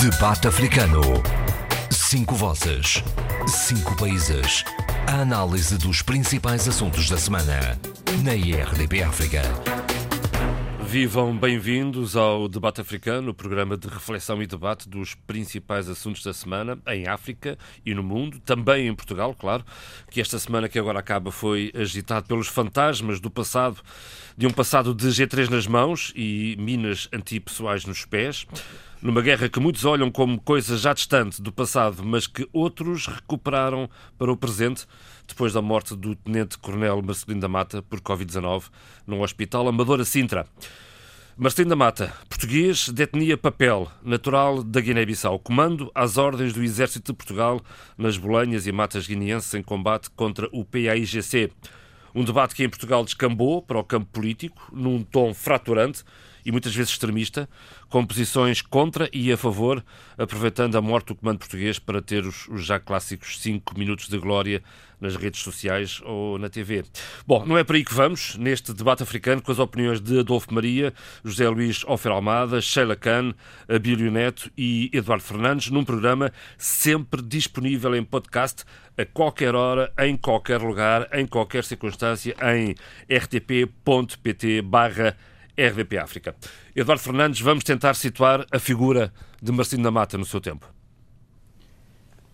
Debate Africano. Cinco vozes. Cinco países. A análise dos principais assuntos da semana. Na IRDP África. Vivam bem-vindos ao Debate Africano, programa de reflexão e debate dos principais assuntos da semana em África e no mundo, também em Portugal, claro, que esta semana que agora acaba foi agitado pelos fantasmas do passado, de um passado de G3 nas mãos e minas antipessoais nos pés numa guerra que muitos olham como coisa já distante do passado, mas que outros recuperaram para o presente, depois da morte do tenente-coronel Marcelino da Mata por Covid-19 num hospital Amadora Sintra. Marcelino da Mata, português de etnia papel, natural da Guiné-Bissau, comando às ordens do Exército de Portugal nas Bolanhas e Matas Guineenses em combate contra o PAIGC. Um debate que em Portugal descambou para o campo político, num tom fraturante, e muitas vezes extremista, com posições contra e a favor, aproveitando a morte do comando português para ter os, os já clássicos 5 minutos de glória nas redes sociais ou na TV. Bom, não é para aí que vamos, neste debate africano, com as opiniões de Adolfo Maria, José Luís Ofer Almada, Sheila Khan, Abílio Neto e Eduardo Fernandes, num programa sempre disponível em podcast a qualquer hora, em qualquer lugar, em qualquer circunstância, em rtp.pt barra RDP África. Eduardo Fernandes, vamos tentar situar a figura de Marcinho da Mata no seu tempo.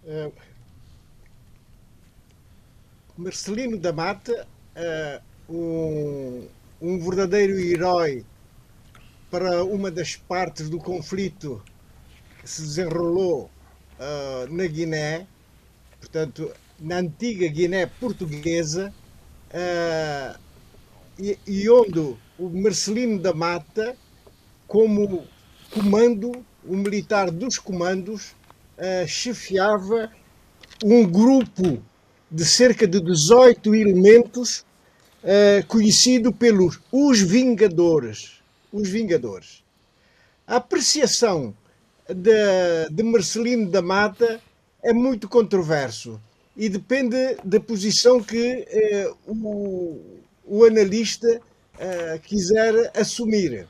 Uh, Marcelino da Mata, uh, um, um verdadeiro herói para uma das partes do conflito que se desenrolou uh, na Guiné, portanto, na antiga Guiné portuguesa, uh, e, e onde o Marcelino da Mata, como comando, o militar dos comandos, uh, chefiava um grupo de cerca de 18 elementos uh, conhecido pelos os Vingadores. Os Vingadores. A apreciação de, de Marcelino da Mata é muito controverso e depende da posição que uh, o, o analista uh, quiser assumir.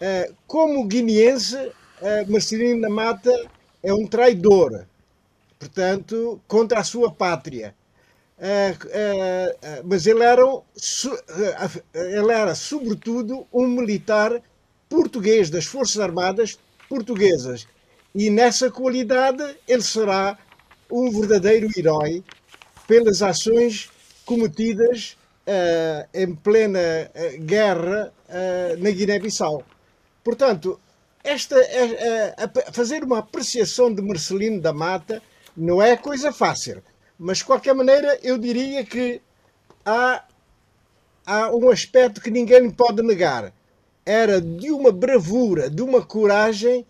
Uh, como guineense, uh, Marcelino Mata é um traidor, portanto, contra a sua pátria. mas ele era, ele era, sobretudo, um militar português das Forças Armadas portuguesas. E nessa qualidade ele será um verdadeiro herói pelas ações cometidas uh, em plena uh, guerra uh, na Guiné-Bissau. Portanto, esta, fazer uma apreciação de Marcelino da Mata não é coisa fácil, mas de qualquer maneira eu diria que há, há um aspecto que ninguém pode negar. Era de uma bravura, de uma coragem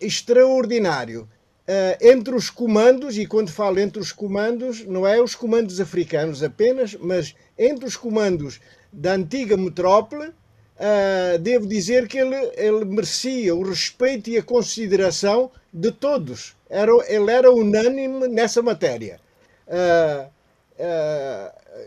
extraordinário. Uh, entre os comandos, e quando falo entre os comandos, não é os comandos africanos apenas, mas entre os comandos da antiga metrópole, uh, devo dizer que ele, ele merecia o respeito e a consideração de todos. Era, ele era unânime nessa matéria. Uh,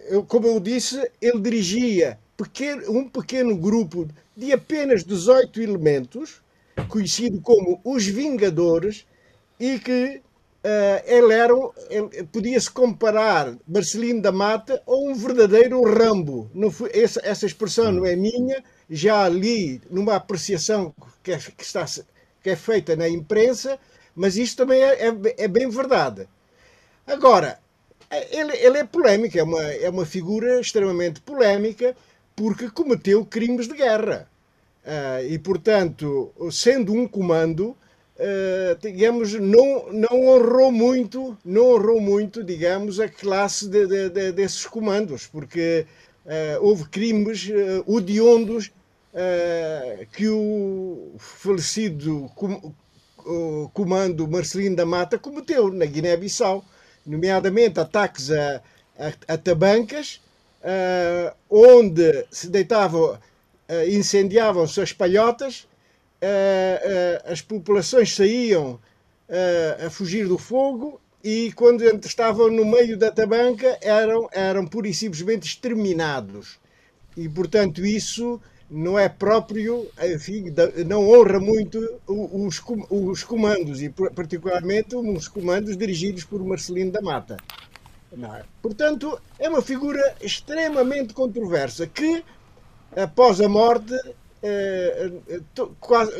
eu, como eu disse, ele dirigia pequeno, um pequeno grupo de apenas 18 elementos, conhecido como os Vingadores, e que uh, ele era, podia-se comparar Marcelino da Mata a um verdadeiro Rambo. Foi, essa, essa expressão não é minha, já li numa apreciação que, é, que, está, que é feita na imprensa, mas isto também é, é, é bem verdade. Agora, ele, ele, é polémico, é uma, é uma figura extremamente polémica, porque cometeu crimes de guerra. Uh, e, portanto, sendo um comando, Uh, digamos, não, não honrou muito, não honrou muito, digamos, a classe de, de, de, desses comandos, porque uh, houve crimes uh, odiondos que o falecido com, o comando Marcelino da Mata cometeu na Guiné-Bissau, nomeadamente ataques a, a, a tabancas, onde se deitavam, incendiavam-se as palhotas, as populações saíam a fugir do fogo e quando estavam no meio da tabanca eram, eram pura e simplesmente exterminados. E, portanto, isso não é próprio, enfim, não honra muito os, os comandos, e particularmente os comandos dirigidos por Marcelino da Mata. É? Portanto, é uma figura extremamente controversa que, após a morte, quase,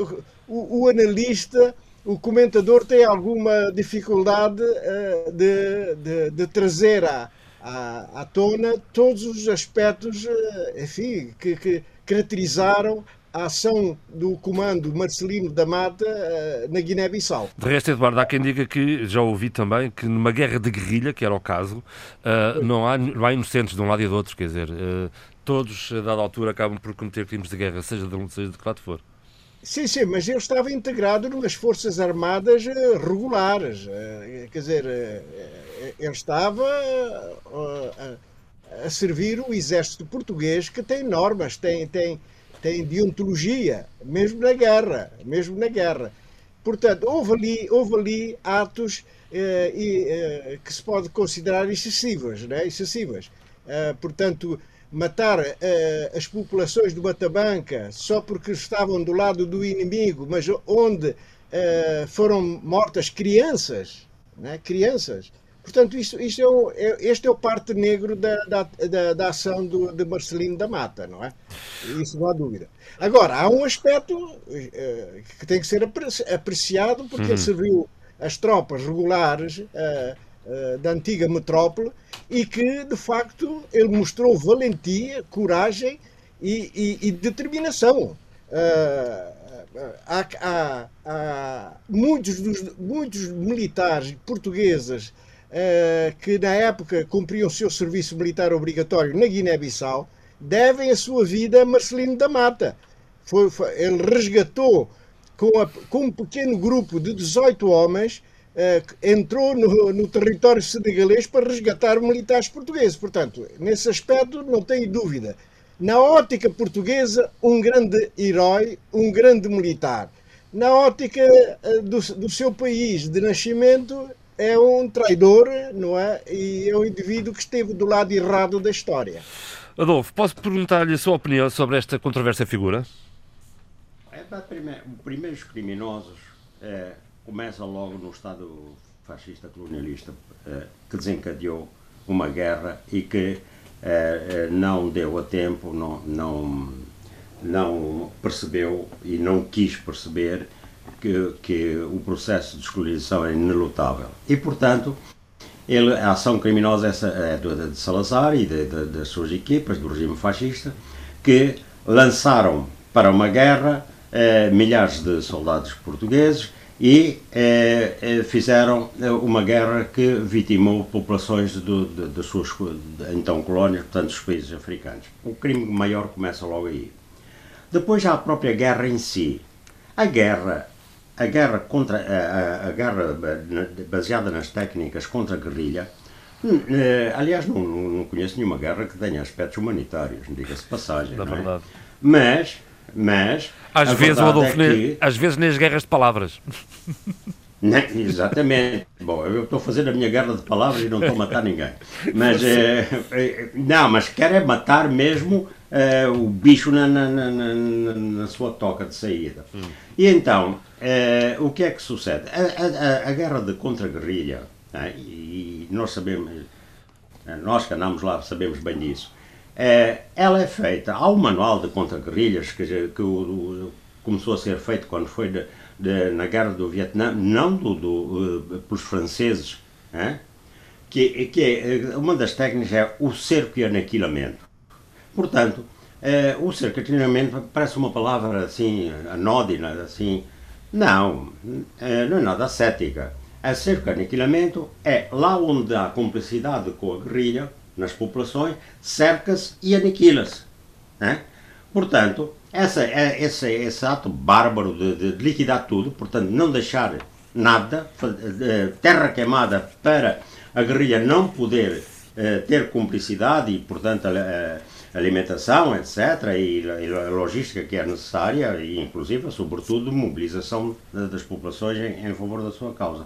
o, o, analista, o comentador tem alguma dificuldade eh, de, de, de trazer à, à, à, tona todos os aspectos enfim, que, que caracterizaram a ação do comando Marcelino da Mata uh, na Guiné-Bissau. De resto, Eduardo, há quem diga que, já ouvi também, que numa guerra de guerrilha, que era o caso, uh, não, há, não há inocentes de um lado e do outro, quer dizer, uh, todos, a dada altura, acabam por cometer crimes de guerra, seja de um, seja de que lado for. Sim, sim, mas ele estava integrado nas Forças Armadas regulares. Quer dizer, ele estava a servir o exército português que tem normas, tem, tem, tem deontologia, mesmo na guerra, mesmo na guerra. Portanto, houve ali, houve ali atos eh, eh, que se pode considerar excessivos, né? excessivas. Eh, portanto, matar eh, as populações do Batabanca só porque estavam do lado do inimigo, mas onde eh, foram mortas crianças, né? crianças, Portanto, isto, isto é, o, é, este é o parte negro da, da, da, da ação do, de Marcelino da Mata, não é? Isso não há dúvida. Agora, há um aspecto uh, que tem que ser apreciado, porque uhum. ele serviu as tropas regulares uh, uh, da antiga metrópole e que, de facto, ele mostrou valentia, coragem e, e, e determinação. Há, há, há, muitos, dos, muitos militares portugueses que na época cumpriam o seu serviço militar obrigatório na Guiné-Bissau, devem a sua vida a Marcelino da Mata. Foi, foi, ele resgatou com, a, com, um pequeno grupo de 18 homens, uh, entrou no, no, território senegalês para resgatar militares portugueses. Portanto, nesse aspecto, não tenho dúvida. Na ótica portuguesa, um grande herói, um grande militar. Na ótica uh, do, do seu país de nascimento, é um traidor, não é? E é um indivíduo que esteve do lado errado da história. Adolfo, posso perguntar-lhe a sua opinião sobre esta controversa figura? É, os primeiros criminosos é, começam logo no Estado fascista colonialista é, que desencadeou uma guerra e que é, é, não deu a tempo, não, não, não percebeu e não quis perceber que, que o processo de descolonização é inelutável. E, portanto, ele, a ação criminosa é de, de Salazar e de, de, das suas equipas do regime fascista, que lançaram para uma guerra eh, milhares de soldados portugueses e eh, eh fizeram eh, uma guerra que vitimou populações das suas então colónias, portanto, dos países africanos. O crime maior começa logo aí. Depois há a própria guerra em si. A guerra a guerra contra a, a, a, guerra baseada nas técnicas contra a guerrilha aliás não, não conheço nenhuma guerra que tenha aspectos humanitários diga-se passagem é verdade. É? mas mas às vezes Adolfo, é que... às vezes nas guerras de palavras não, exatamente. Bom, eu estou fazendo a minha guerra de palavras e não estou a matar ninguém. Mas, é, é, não, mas quero é matar mesmo é, o bicho na, na, na, na, sua toca de saída. Hum. E então, o que é que sucede? A, a, a guerra de contra-guerrilha, né, e nós sabemos, nós que andamos lá sabemos bem disso, é, ela é feita, há um manual de contra-guerrilhas que, que o, o, começou a ser feito quando foi de, de, na guerra do Vietnã, não do, do, uh, pelos franceses, que, que é, uma das técnicas é o cerco e aniquilamento. Portanto, é, o cerco e aniquilamento parece uma palavra assim, anódina, assim, não, é, não é nada ascética. A cerco e aniquilamento é lá onde há cumplicidade com a guerrilha, nas populações, cerca-se e aniquila-se. Portanto, essa, é, esse, esse ato bárbaro de, de, liquidar tudo, portanto, não deixar nada, terra queimada para a guerrilha não poder eh, ter cumplicidade e, portanto, a alimentação, etc., e, a logística que é necessária, e inclusive, sobretudo, mobilização das populações em, favor da sua causa.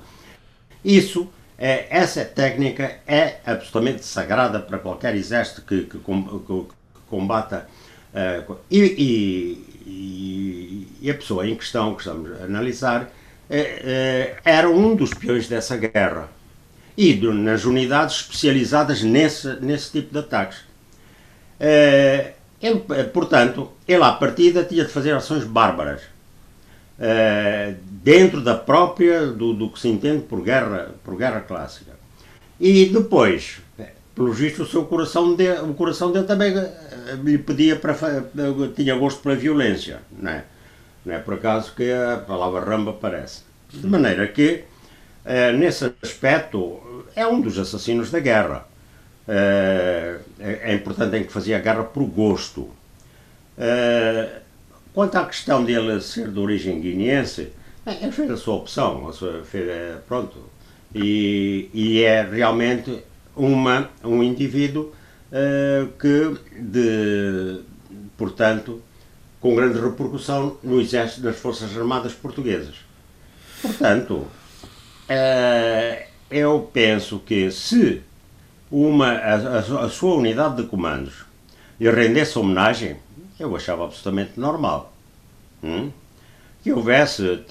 Isso, é, essa técnica é absolutamente sagrada para qualquer exército que, que, que combata Uh, e, e, e, a pessoa em questão que estamos a analisar uh, uh, era um dos peões dessa guerra e do, nas unidades especializadas nesse, nesse tipo de ataques. ele, portanto, ele à partida tinha de fazer ações bárbaras dentro da própria do, do que se entende por guerra, por guerra clássica. E depois, pelo visto, o seu coração, de, o coração dele também eh, lhe pedia para. tinha gosto pela violência, não é? Não é por acaso que a palavra ramba aparece. De maneira que, eh, nesse aspecto, é um dos assassinos da guerra. Eh, é, é importante em que fazia a guerra por gosto. quanto à questão dele ser de origem guineense, é, fez a sua opção, a sua, fez, pronto. E, e é realmente uma, um indivíduo uh, que, de, portanto, com grande repercussão no exército das Forças Armadas Portuguesas. Portanto, uh, eu penso que se uma, a, a, sua unidade de comandos lhe rendesse homenagem, eu achava absolutamente normal. Hum? Que houvesse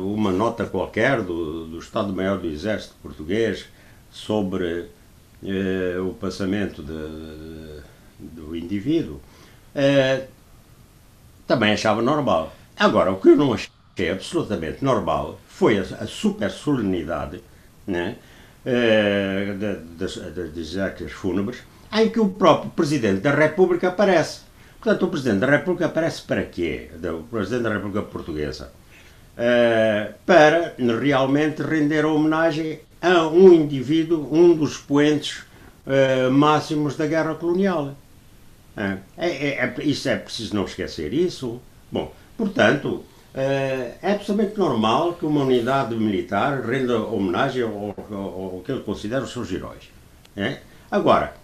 uma nota qualquer do, do Estado-Maior do Exército Português sobre eh, o passamento de, de, do indivíduo, eh, também achava normal. Agora, o que eu não achei absolutamente normal foi a, a super solenidade né, eh, das, das exéquias fúnebres, em que o próprio Presidente da República aparece. Portanto, o Presidente da República aparece para quê? O Presidente da República Portuguesa. Uh, para realmente render homenagem a um indivíduo, um dos expoentes uh, máximos da guerra colonial. Uh, é, é, é, isso é preciso não esquecer isso. Bom, portanto, uh, é absolutamente normal que uma unidade militar renda homenagem ao, ao, ao que ele considera os seus heróis. É? Agora,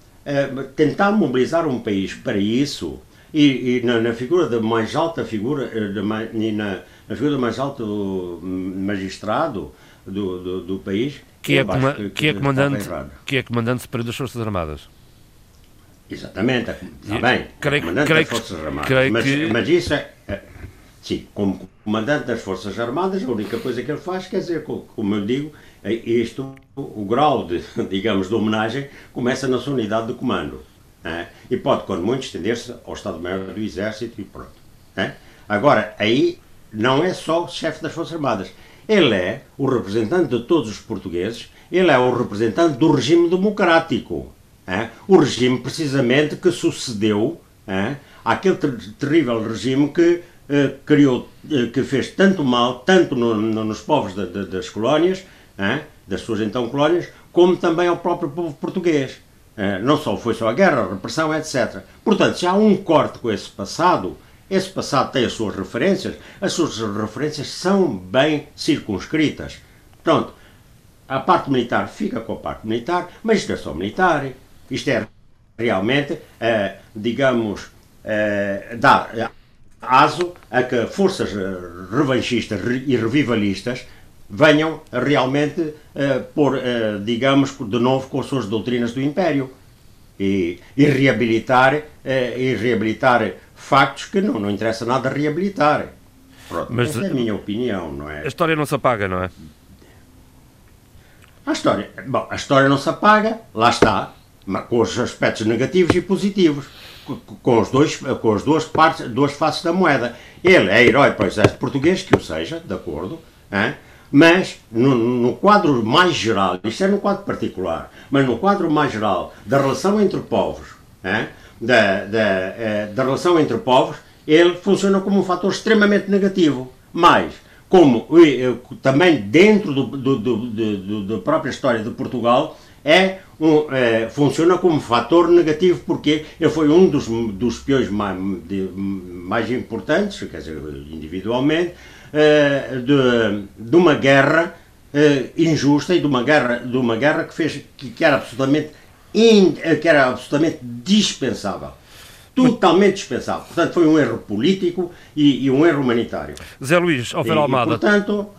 tentar mobilizar um país para isso e, e na, na, figura da mais alta figura, de, na, na figura do mais alto magistrado do, do, do país, que é, que, que, é comandante, que é comandante superior das Forças Armadas. Exatamente, está bem, creio, comandante creio das Forças Armadas. Mas, que... mas isso é, é, Sim, como comandante das Forças Armadas, a única coisa que ele faz, quer dizer, como eu digo, é isto, o grau de, digamos, de homenagem começa na sua unidade de comando. É? E pode, quando muito, estender-se ao Estado-Maior do Exército e pronto. É? Agora, aí não é só o chefe das Forças Armadas. Ele é o representante de todos os portugueses, ele é o representante do regime democrático. É? O regime, precisamente, que sucedeu é? àquele ter terrível regime que eh, criou, eh, que fez tanto mal, tanto no, no, nos povos de, de, das colónias, é? das suas então colónias, como também ao próprio povo português. É? Não só foi só a guerra, a repressão, etc. Portanto, se há um corte com esse passado, esse passado tem as suas referências, as suas referências são bem circunscritas. Pronto, a parte militar fica com a parte militar, mas isto é só militar. Isto é realmente, eh, digamos, eh, dar aso a que forças revanchistas e revivalistas venham realmente eh, pôr, eh, digamos, de novo com as suas doutrinas do Império e, e reabilitar, eh, e reabilitar factos que não, não interessa nada reabilitar. Pronto, Mas, essa é a minha opinião, não é? A história não se apaga, não é? A história, bom, a história não se apaga, lá está, com os aspectos negativos e positivos, com, os dois, com as duas partes, duas faces da moeda. Ele é herói para o exército português, que o seja, de acordo, hein? mas no, no, quadro mais geral, isto é no quadro particular, mas no quadro mais geral da relação entre povos, hein? Da, da, eh, da relação entre povos, ele funciona como um fator extremamente negativo. Mas, como eh, também dentro do, do, do, da própria história de Portugal, é um, é, funciona como fator negativo porque ele foi um dos, dos peões mais, de, mais importantes, quer dizer, individualmente, é, de, de uma guerra é, injusta e de uma guerra, de uma guerra que, fez, que, que era absolutamente in, que era absolutamente dispensável. Totalmente dispensável. Portanto, foi um erro político e, e um erro humanitário. Zé Luís, Alfer Almada. E, portanto,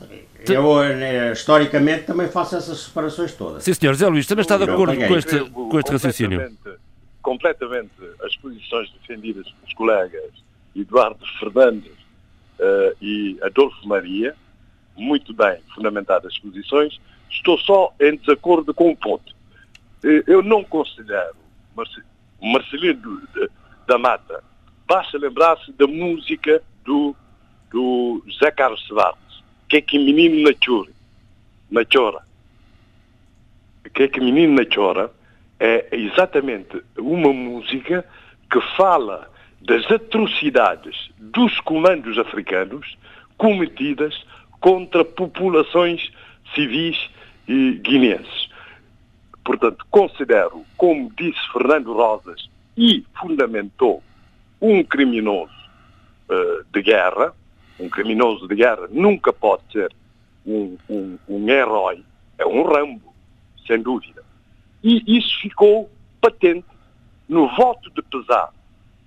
eu, eh, historicamente, também faço essas separações todas. Sim, senhor. Zé Luís, também está de acordo com este, com este raciocínio? completamente as posições defendidas pelos colegas Eduardo Fernandes uh, e Adolfo Maria, muito bem fundamentadas as posições, estou só em desacordo com um ponto. Uh, eu não considero Marcelino da Mata, basta lembrar-se da música do, do José Carlos Sebates, que é que menino na chora, na chora. Que é que menino na chora é exatamente uma música que fala das atrocidades dos comandos africanos cometidas contra populações civis e guineenses. Portanto, considero, como disse Fernando Rosas e fundamentou, um criminoso uh, de guerra, um criminoso de guerra nunca pode ser um, um, um herói, é um Rambo, sem dúvida. E isso ficou patente no voto de pesar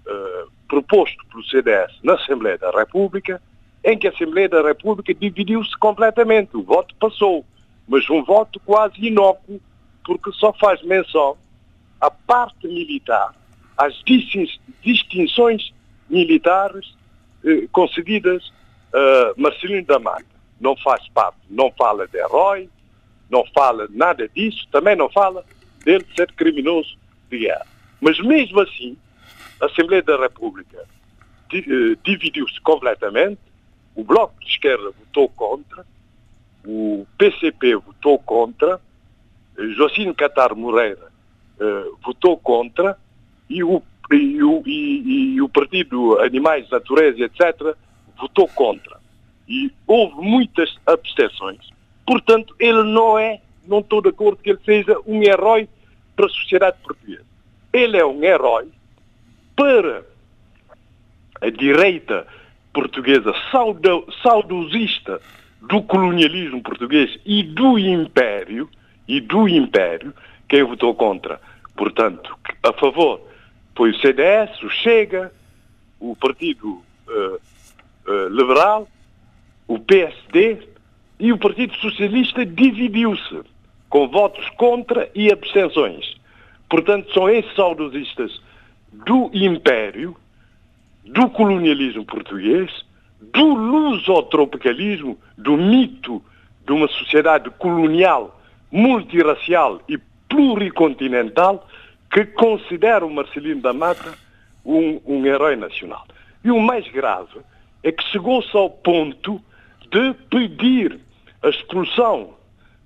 uh, proposto pelo CDS na Assembleia da República, em que a Assembleia da República dividiu-se completamente. O voto passou, mas um voto quase inócuo, porque só faz menção à parte militar, às distinções militares eh, concedidas a uh, Marcelino da Mata. Não faz parte, não fala de herói, não fala nada disso, também não fala dele ser criminoso de guerra. Mas mesmo assim, a Assembleia da República eh, dividiu-se completamente, o Bloco de Esquerda votou contra, o PCP votou contra, Joacine Catar Moreira uh, votou contra e o, e, o, e, e o Partido Animais, Natureza, etc., votou contra. E houve muitas abstenções. Portanto, ele não é, não estou de acordo que ele seja um herói para a sociedade portuguesa. Ele é um herói para a direita portuguesa saudosista do colonialismo português e do império, e do império, quem votou contra. Portanto, a favor foi o CDS, o Chega, o Partido uh, uh, Liberal, o PSD e o Partido Socialista dividiu-se com votos contra e abstenções. Portanto, são esses saudosistas do império, do colonialismo português, do lusotropicalismo, do mito de uma sociedade colonial, multirracial e pluricontinental que considera o Marcelino da Mata um, um herói nacional. E o mais grave é que chegou-se ao ponto de pedir a expulsão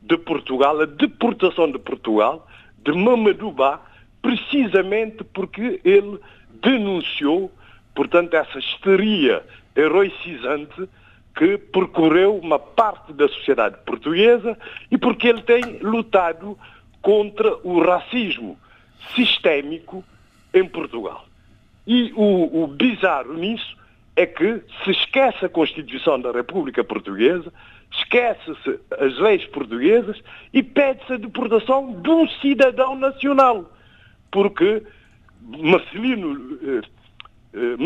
de Portugal, a deportação de Portugal, de Mamadou Ba, precisamente porque ele denunciou, portanto, essa histeria heroicizante que percorreu uma parte da sociedade portuguesa e porque ele tem lutado contra o racismo sistémico em Portugal. E o, o bizarro nisso é que se esquece a Constituição da República Portuguesa, esquece-se as leis portuguesas e pede-se a deportação de um cidadão nacional. Porque Marcelino eh, eh,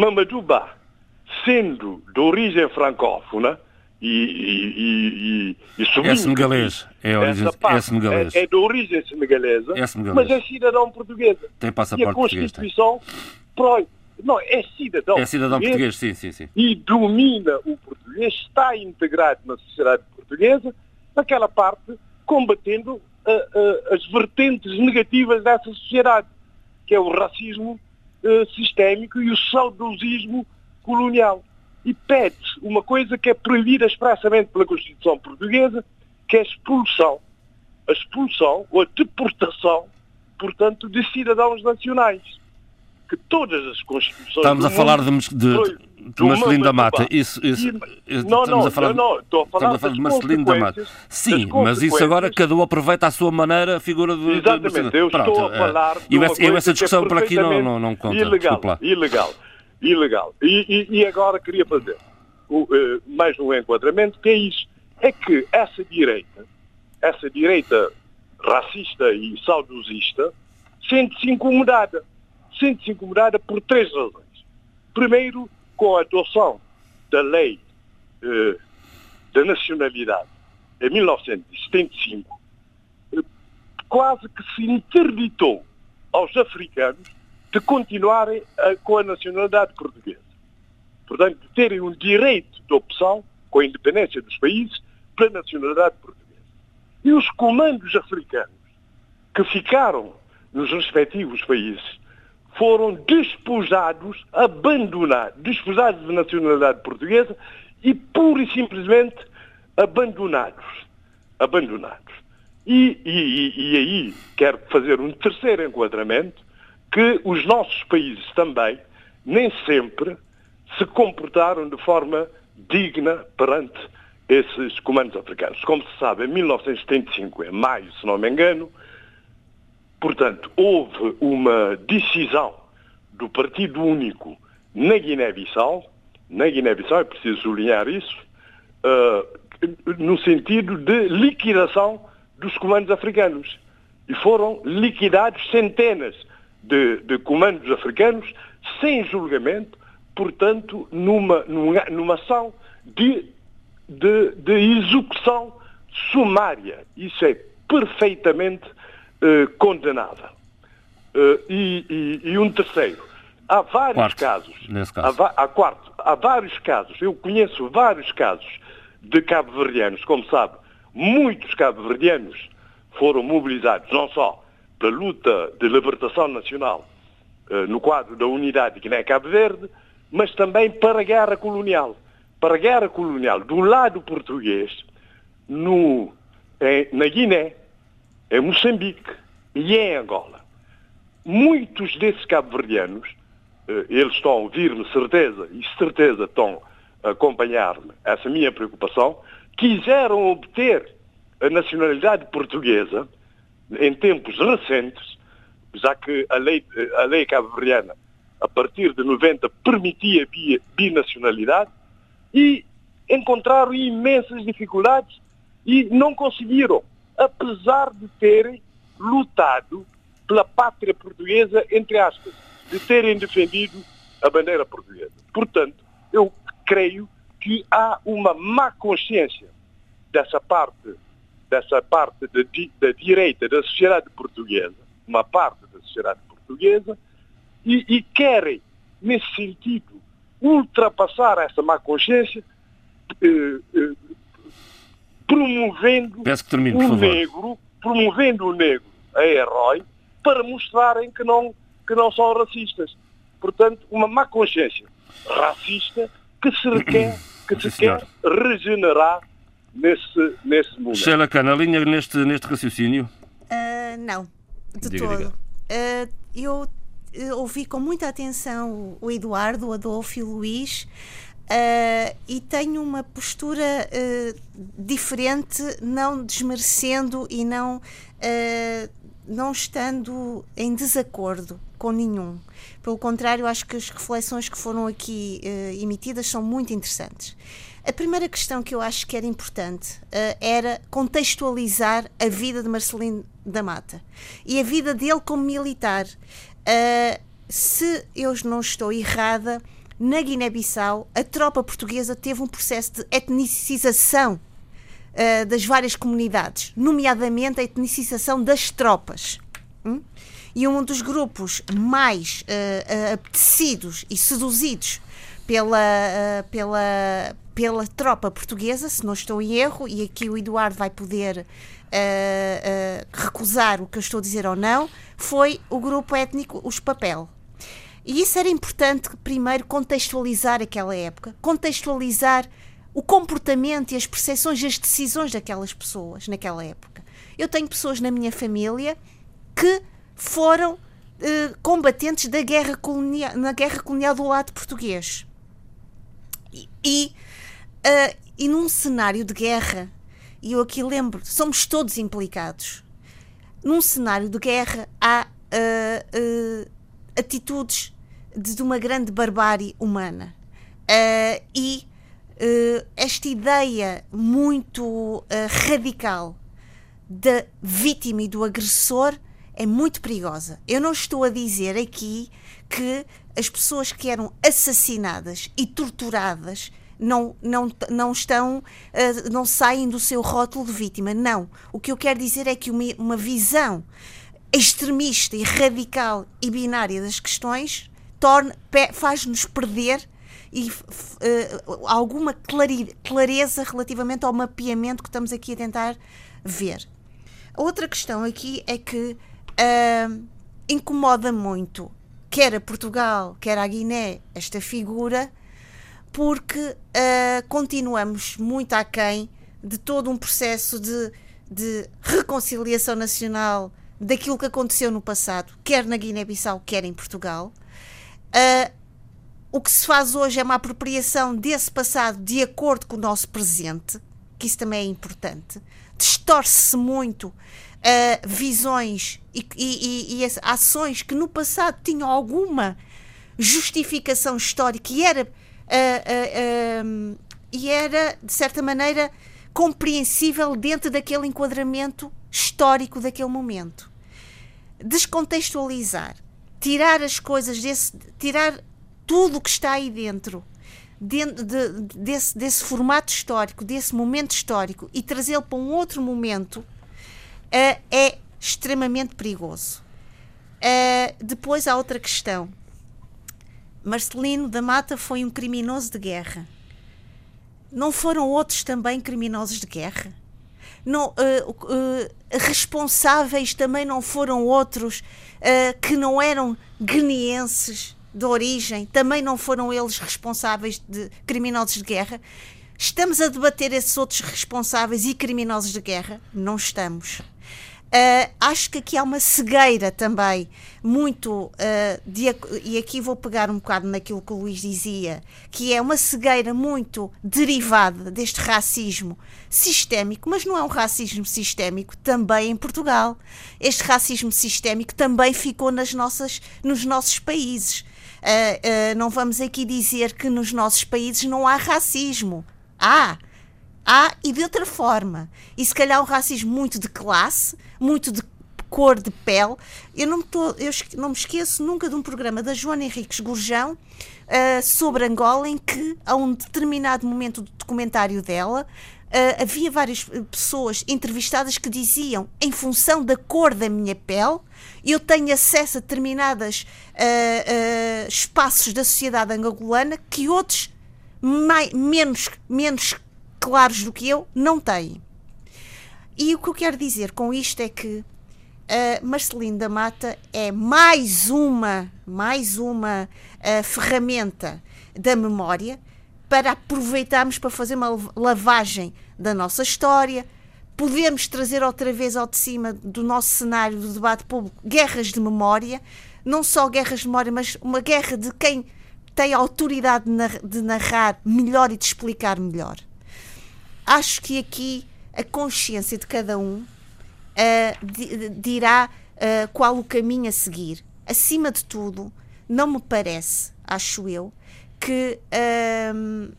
sendo de origem francófona, e, e, e, e é senegalês. É, origem, parte, é senegalês. É, é de origem senegalesa, é senegalês. mas é cidadão portuguesa. Tem passaporte e a Constituição. Não, é cidadão. É cidadão português, português sim, sim, sim. E domina o português, está integrado na sociedade portuguesa, naquela parte, combatendo uh, uh, as vertentes negativas dessa sociedade, que é o racismo uh, sistémico e o saudosismo colonial. E pede uma coisa que é proibida expressamente pela Constituição portuguesa, que é a expulsão. A expulsão ou a deportação, portanto, de cidadãos nacionais que todas as constituições. Estamos a falar de, de, de Marcelino da Mata. Isso, isso, não, não, a falar, não, estou a falar, a falar de Marcelino da Mata. Sim, mas isso agora cada um aproveita à sua maneira a figura do. Exatamente, eu Pronto, estou a falar. E eu, essa discussão é por aqui não, não, não conta. Ilegal, ilegal, ilegal. E, e, e, agora queria fazer o, uh, mais um enquadramento, que é isso. É que essa direita, essa direita racista e saudosista, sente-se incomodada sente-se incomodada por três razões. Primeiro, com a adoção da lei eh, da nacionalidade em 1975, eh, quase que se interditou aos africanos de continuarem a, com a nacionalidade portuguesa. Portanto, de terem um direito de opção, com a independência dos países, pela nacionalidade portuguesa. E os comandos africanos que ficaram nos respectivos países foram despojados, abandonados, despojados de nacionalidade portuguesa e pura e simplesmente abandonados. Abandonados. E, e, e aí quero fazer um terceiro enquadramento, que os nossos países também nem sempre se comportaram de forma digna perante esses comandos africanos. Como se sabe, em 1975, em maio, se não me engano, portanto, houve uma decisão do Partido Único na Guiné-Bissau, na Guiné-Bissau, é preciso sublinhar isso, uh, no sentido de liquidação dos comandos africanos. E foram liquidados centenas de, de comandos africanos sem julgamento, portanto, numa, numa, numa ação de, de, de, execução sumária. Isso é perfeitamente uh, condenável. Uh, e, e, e, um terceiro, há vários quarto, casos, caso. há, há, quarto, há vários casos, eu conheço vários casos de cabo-verdianos, como sabe, muitos cabo-verdianos foram mobilizados não só pela luta de libertação nacional uh, no quadro da unidade de Guiné-Cabo Verde, mas também para a guerra colonial. Para a guerra colonial do lado português, no, em, na Guiné, em Moçambique e em Angola. Muitos desses cabo-verdianos, uh, eles estão a ouvir-me, certeza, e certeza estão a acompanhar-me, essa minha preocupação, quiseram obter a nacionalidade portuguesa em tempos recentes, já que a lei, a lei cabo-verdiana, a partir de 90, permitia binacionalidade, e encontraram imensas dificuldades e não conseguiram, apesar de terem lutado pela pátria portuguesa, entre aspas, de terem defendido a bandeira portuguesa. Portanto, eu creio que há uma má consciência dessa parte dessa parte da, da direita da sociedade portuguesa, uma parte da sociedade portuguesa, e, e querem, nesse sentido, ultrapassar essa má consciência, eh, eh, promovendo termine, o negro, promovendo o negro a herói, para mostrarem que não, que não são racistas. Portanto, uma má consciência racista que se quer, que se quer regenerar nesse, nesse momento. Sheila Cana, linha neste, neste raciocínio? Uh, não, de Diga, todo. diga. Uh, eu uh, ouvi com muita atenção o Eduardo, o Adolfo e o Luís. Uh, e tenho uma postura uh, diferente, não desmerecendo e não, uh, não estando em desacordo com nenhum. Pelo contrário, acho que as reflexões que foram aqui emitidas são muito interessantes. A primeira questão que eu acho que era importante era contextualizar a vida de Marcelino da Mata e a vida dele como militar. se eu não estou errada, na Guiné-Bissau, a tropa portuguesa teve um processo de etnicização uh, das várias comunidades, nomeadamente a etnicização das tropas. Hum? E um dos grupos mais uh, uh, apetecidos e seduzidos pela, pela, pela tropa portuguesa, se não estou em erro, e aqui o Eduardo vai poder recusar o que eu estou a dizer ou não, foi o grupo étnico Os Papel. E isso era importante, primeiro, contextualizar aquela época, contextualizar o comportamento e as percepções e as decisões daquelas pessoas naquela época. Eu tenho pessoas na minha família que foram eh, combatentes da guerra colonial, na guerra colonial do lado português. E, uh, e num cenário de guerra, e eu aqui lembro, somos todos implicados. Num cenário de guerra há uh, atitudes de, de uma grande barbárie humana. Uh, e uh, esta ideia muito uh, radical da vítima e do agressor é muito perigosa. Eu não estou a dizer aqui que as pessoas que eram assassinadas e torturadas não, não, não estão, uh, não saem do seu rótulo de vítima. Não. O que eu quero dizer é que uma, uma visão extremista e radical e binária das questões faz-nos perder e uh, alguma clareza relativamente ao mapeamento que estamos aqui a tentar ver. A outra questão aqui é que uh, incomoda muito, quer a Portugal, quer a Guiné, esta figura, porque uh, continuamos muito aquém de todo um processo de, de reconciliação nacional daquilo que aconteceu no passado, quer na Guiné-Bissau, quer em Portugal. Uh, o que se faz hoje é uma apropriação desse passado de acordo com o nosso presente, que isso também é importante. Distorce-se muito uh, visões e, e, e, ações que no passado tinham alguma justificação histórica e era, uh, e era de certa maneira, compreensível dentro daquele enquadramento histórico daquele momento. Descontextualizar, tirar as coisas desse, tirar tudo o que está aí dentro, dentro de, desse, desse formato histórico, desse momento histórico e trazê-lo para um outro momento uh, é extremamente perigoso. Uh, depois há outra questão. Marcelino da Mata foi um criminoso de guerra. Não foram outros também criminosos de guerra? Não, uh, uh, responsáveis também não foram outros que não eram guineenses de origem, também não foram eles responsáveis de criminosos de guerra? Estamos a debater esses outros responsáveis e criminosos de guerra? Não estamos. Uh, acho que aqui há uma cegueira também, muito, uh, de, e aqui vou pegar um bocado naquilo que o Luís dizia, que é uma cegueira muito derivada deste racismo sistémico, mas não é um racismo sistémico também em Portugal. Este racismo sistémico também ficou nas nossas, nos nossos países. Uh, não vamos aqui dizer que nos nossos países não há racismo. Há. Há e de outra forma. E se calhar um racismo muito de classe, muito de cor de pele. Eu não me, tô, eu não me esqueço nunca de um programa da Joana Henriques Gurjão uh, sobre Angola, em que, a um determinado momento do documentário dela, uh, havia várias pessoas entrevistadas que diziam, em função da cor da minha pele, eu tenho acesso a determinados uh, espaços da sociedade angolana que outros mais, menos, menos claros do que eu não têm. E o que eu quero dizer com isto é que Marcelino da Mata é mais uma, mais uma uh, ferramenta da memória para aproveitarmos para fazer uma lavagem da nossa história, podemos trazer outra vez ao de cima do nosso cenário do debate público guerras de memória, não só guerras de memória, mas uma guerra de quem tem a autoridade de narrar melhor e de explicar melhor acho que aqui a consciência de cada um uh, dirá uh, qual o caminho a seguir. Acima de tudo, não me parece, acho eu, que uh,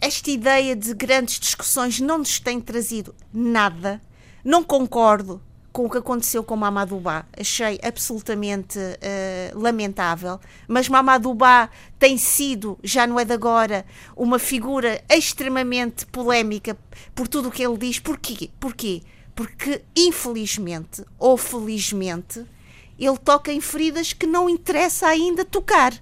esta ideia de grandes discussões não nos tem trazido nada. Não concordo com o que aconteceu com Mamadouba. Achei absolutamente uh, lamentável. Mas Mamadouba tem sido, já não é de agora, uma figura extremamente polémica por tudo o que ele diz. Porquê? Porquê? Porque, infelizmente ou felizmente, ele toca em feridas que não interessa ainda tocar.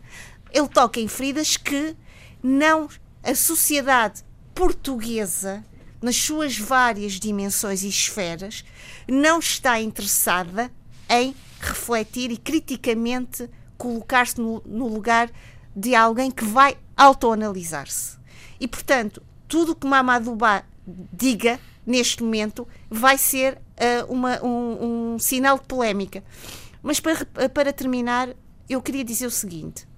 Ele toca em feridas que não a sociedade portuguesa nas suas várias dimensões e esferas, não está interessada em refletir e criticamente colocar-se no, no, lugar de alguém que vai autoanalisar-se. E, portanto, tudo o que Mamadouba diga neste momento vai ser uh, uma, um, um, sinal de polémica. Mas para, para terminar, eu queria dizer o seguinte: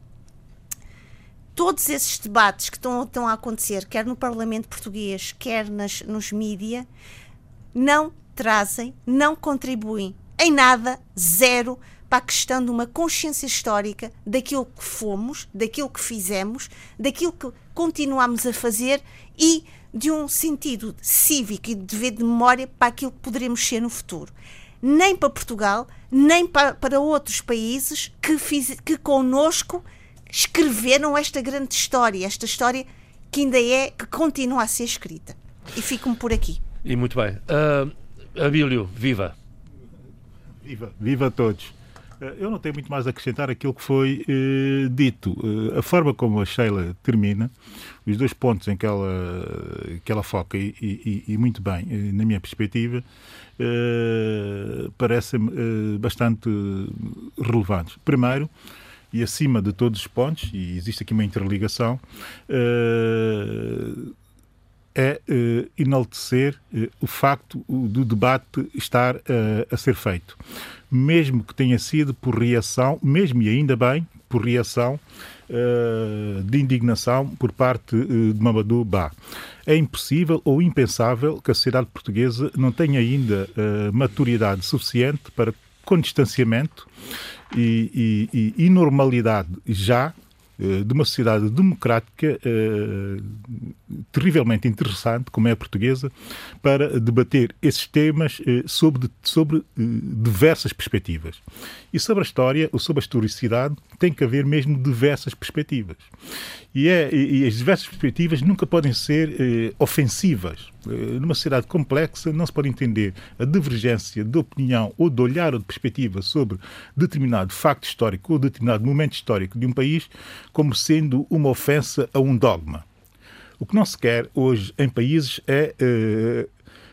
todos esses debates que estão, estão a acontecer, quer no Parlamento Português, quer nas, nos mídia, não trazem, não contribuem em nada, zero, para a questão de uma consciência histórica daquilo que fomos, daquilo que fizemos, daquilo que continuamos a fazer e de um sentido cívico e de dever de memória para aquilo que poderemos ser no futuro. Nem para Portugal, nem para, para outros países que, fiz, que connosco escreveram esta grande história, esta história que ainda é, que continua a ser escrita. E fico-me por aqui. E muito bem. Uh, Abílio, viva! Viva, viva a todos. Eh, eu não tenho muito mais a acrescentar aquilo que foi eh, dito. Eh, a forma como a Sheila termina, os dois pontos em que ela, que ela foca, e, e, e muito bem, na minha perspectiva, parecem bastante relevantes. Primeiro, e acima de todos os pontos, e existe aqui uma interligação, é uh, enaltecer uh, o facto do debate estar uh, a ser feito. Mesmo que tenha sido por reação, mesmo e ainda bem, por reação de indignação por parte de Mamadou Ba. É impossível ou impensável que a sociedade portuguesa não tenha ainda maturidade suficiente para, com distanciamento e, e, e, normalidade já, de uma sociedade democrática terrivelmente interessante, como é a portuguesa, para debater esses temas eh, sobre, sobre diversas perspectivas. E sobre a história, ou sobre a historicidade, tem que haver mesmo diversas perspectivas. E, é, e as diversas perspectivas nunca podem ser eh, ofensivas. Eh, numa sociedade complexa não se pode entender a divergência de opinião ou de olhar ou de perspectiva sobre determinado facto histórico ou determinado momento histórico de um país como sendo uma ofensa a um dogma. O que não se quer hoje em países é eh,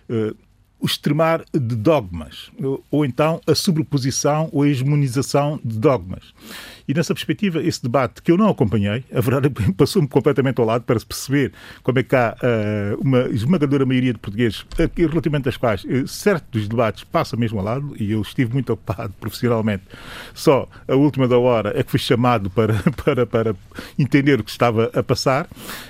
eh o extremar de dogmas, ou, ou então a sobreposição ou a hegemonização de dogmas. E nessa perspectiva, esse debate que eu não acompanhei, a verdade é passou-me completamente ao lado para se perceber como é que há uh, uma esmagadora maioria de portugueses relativamente às quais uh, certos debates passam mesmo ao lado, e eu estive muito ocupado profissionalmente. Só a última da hora é que fui chamado para, para, para entender o que estava a passar.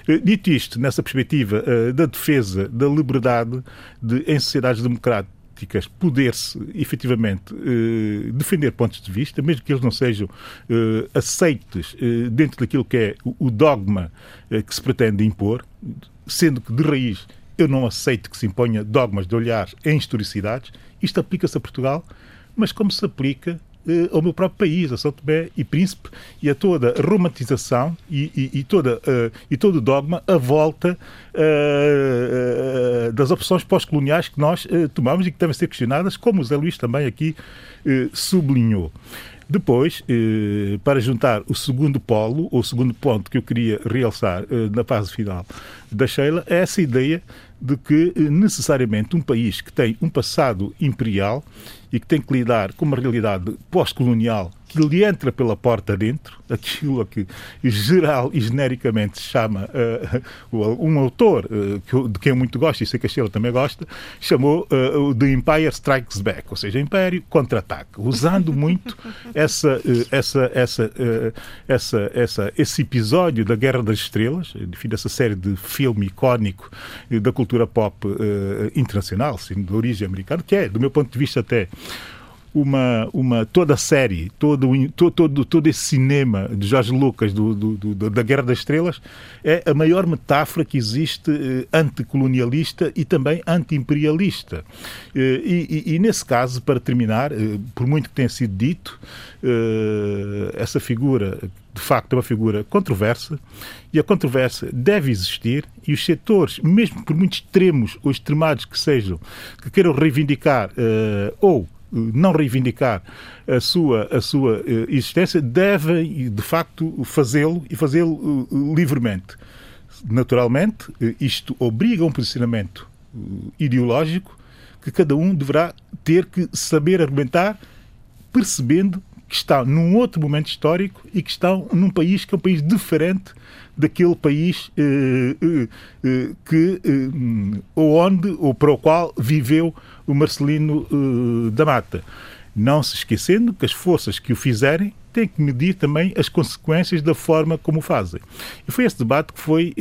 Uh, dito isto, nessa perspectiva da defesa da liberdade de, em sociedades democráticas, políticas poder-se efetivamente eh, defender pontos de vista, mesmo que eles não sejam eh, aceites eh, dentro daquilo que é o, dogma que se pretende impor, sendo que de raiz eu não aceito que se imponha dogmas de olhar em historicidades, isto aplica-se a Portugal, mas como se aplica eh, ao meu próprio país, a São Tomé e Príncipe, e a toda a romantização e, e, e toda, uh, e todo o dogma à volta uh, uh, das opções pós-coloniais que nós tomamos e que devem ser questionadas, como o Zé Luís também aqui sublinhou. Depois, para juntar o segundo polo, ou o segundo ponto que eu queria realçar na fase final da Sheila, é essa ideia de que necessariamente um país que tem um passado imperial e que tem que lidar com uma realidade pós-colonial lhe entra pela porta dentro, aquilo a que geral e genericamente se chama uh, um autor uh, que de quem eu muito gosto, e sei que a Sheila também gosta, chamou uh, The Empire Strikes Back, ou seja, Império contra-ataque, usando muito essa, essa, essa, essa, essa, esse episódio da Guerra das Estrelas, enfim, dessa série de filme icónico da cultura pop internacional, de origem americana, que é, do meu ponto de vista até uma, uma, toda a série, todo, todo, todo esse cinema de Jorge Lucas do, do, do, da Guerra das Estrelas é a maior metáfora que existe eh, anticolonialista e também anti-imperialista. Eh, e, e, e, nesse caso, para terminar, eh, por muito que tenha sido dito, eh, essa figura de facto é uma figura controversa e a controvérsia deve existir e os setores, mesmo por muito extremos ou extremados que sejam, que queiram reivindicar uh, ou não reivindicar a sua, a sua eh, existência, devem, de facto, fazê-lo e fazê-lo eh, livremente. Naturalmente, eh, isto obriga a um posicionamento ideológico que cada um deverá ter que saber argumentar, percebendo que está num outro momento histórico e que está num país que é um país diferente daquele país eh, eh, eh que eh, onde ou para o qual viveu o Marcelino da Mata. Não se esquecendo que as forças que o fizerem têm que medir também as consequências da forma como o fazem. E foi esse debate que foi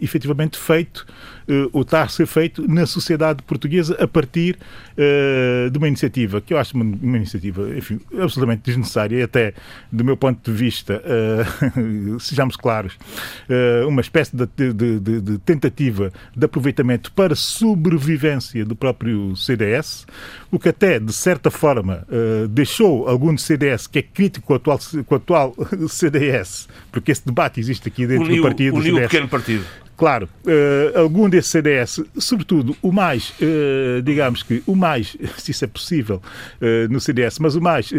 efetivamente feito uh, ou está a ser feito na sociedade portuguesa a partir uh, de uma iniciativa que eu acho uma, uma, iniciativa, enfim, absolutamente desnecessária e até, do meu ponto de vista, uh, sejamos claros, uma espécie de, de, de, de, tentativa de aproveitamento para sobrevivência do próprio CDS, o que até, de certa forma, deixou algum do CDS que é crítico com o atual, com o atual CDS, porque esse debate existe aqui dentro uniu, do partido. Uniu o pequeno partido Claro, uh, algum desses CDS, sobretudo o mais, uh, digamos que o mais, se isso é possível, uh, no CDS, mas o mais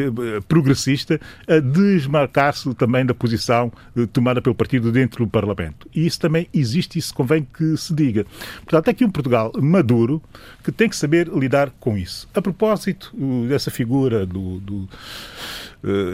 progressista, a desmarcar-se também da posição tomada pelo partido dentro do Parlamento. E isso também existe, isso convém que se diga. Portanto, é aqui um Portugal maduro que tem que saber lidar com isso. A propósito dessa figura do, do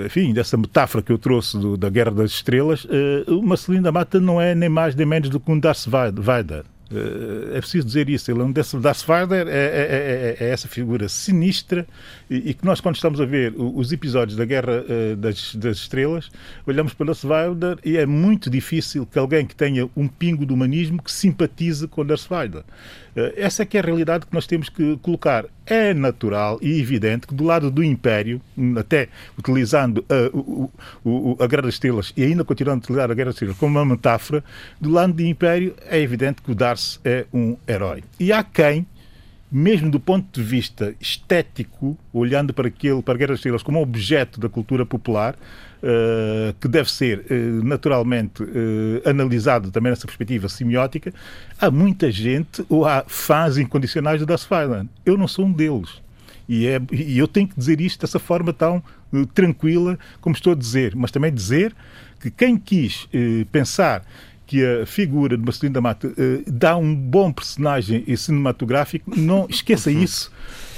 enfim, dessa metáfora que eu trouxe do, da Guerra das Estrelas, uh, o Marcelino da Mata não é nem mais nem menos do que um Darth Vader. Uh, é preciso dizer isso. Ele é um Darth Vader, é, é, é, é essa figura sinistra e, e, que nós, quando estamos a ver os episódios da Guerra uh, das, das, Estrelas, olhamos para Darth Vader e é muito difícil que alguém que tenha um pingo de humanismo que simpatize com Darth Vader. Uh, essa é que é a realidade que nós temos que colocar. É natural e evidente que do lado do Império, até utilizando a, o, o, a Guerra das Estrelas e ainda continuando a utilizar a Guerra das Estrelas como uma metáfora, do lado do Império é evidente que o Darth é um herói. E há quem, mesmo do ponto de vista estético, olhando para aquele, para a Guerra das Estrelas como objeto da cultura popular, uh, que deve ser uh, naturalmente uh, analisado também nessa perspectiva semiótica, há muita gente, ou há fãs incondicionais do Das Feiland. Eu não sou um deles. E, é, e eu tenho que dizer isto dessa forma tão tranquila como estou a dizer, mas também dizer que quem quis pensar que a figura de Marcelino da Mata uh, dá um bom personagem cinematográfico, não esqueça uhum. isso,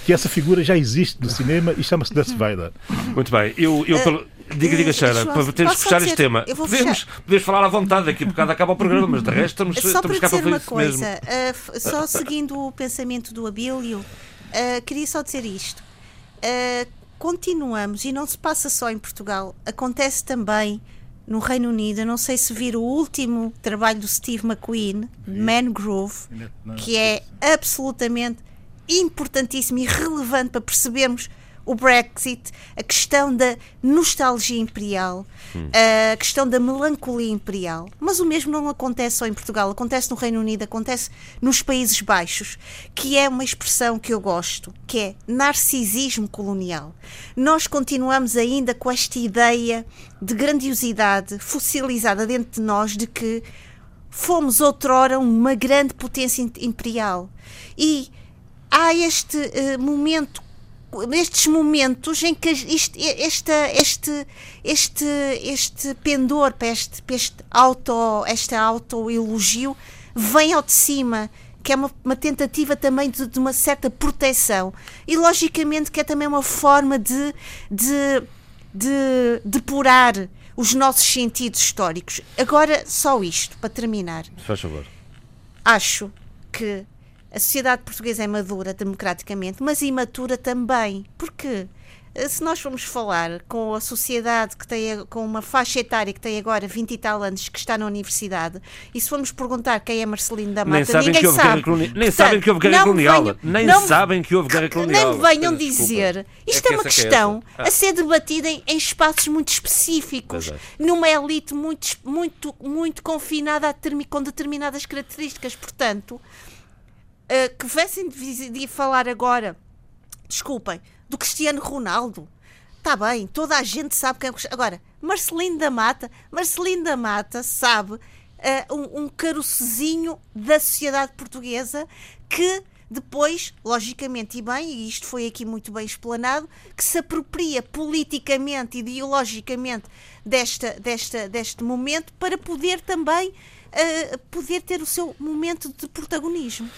que essa figura já existe no cinema e chama-se Darth Vader. Muito bem. Eu, eu pelo... Diga, diga, Sheila, para termos que fechar este tema. Podemos, podemos falar à vontade, daqui por bocado acaba o programa, mas de resto estamos, só estamos cá para uma coisa, uh, só seguindo o pensamento do Abílio, uh, queria só dizer isto. Uh, continuamos, e não se passa só em Portugal, acontece também no Reino Unido. Eu não sei se viram o último trabalho do Steve McQueen, Mangrove, que é absolutamente importantíssimo e relevante para percebermos o Brexit, a questão da nostalgia imperial, hum. a questão da melancolia imperial. Mas o mesmo não acontece só em Portugal, acontece no Reino Unido, acontece nos Países Baixos, que é uma expressão que eu gosto, que é narcisismo colonial. Nós continuamos ainda com esta ideia de grandiosidade fossilizada dentro de nós de que fomos outrora uma grande potência imperial. E há este uh, momento nestes momentos em que isto, esta, este, este, este pendor para este, para este auto, este autoelogio vem ao de cima, que é uma, uma tentativa também de, de, uma certa proteção. E logicamente que é também uma forma de, de, de depurar os nossos sentidos históricos. Agora, só isto, para terminar. Faz favor. Acho que a sociedade portuguesa é madura democraticamente, mas imatura também. Porque eh, se nós formos falar com a sociedade que tem com uma faixa etária que tem agora 20 e tal anos que está na universidade e se formos perguntar quem é Marcelino da Mata, nem sabem ninguém que houve sabe. Guerra colonial. Nem sabem que houve guerra colonial. Venham, nem não, sabem que houve guerra colonial. Nem venham dizer. Isto é, é uma questão é a ser debatida em, em, espaços muito específicos, é. numa elite muito, muito, muito confinada a, com determinadas características. Portanto, uh, que viessem de, de falar agora, desculpem, do Cristiano Ronaldo. Está bem, toda a gente sabe quem é o Agora, Marcelino da Mata, Marcelino da Mata sabe uh, um, um carocezinho da sociedade portuguesa que depois, logicamente e bem, e isto foi aqui muito bem explanado, que se apropria politicamente, ideologicamente desta, desta, deste momento para poder também uh, poder ter o seu momento de protagonismo.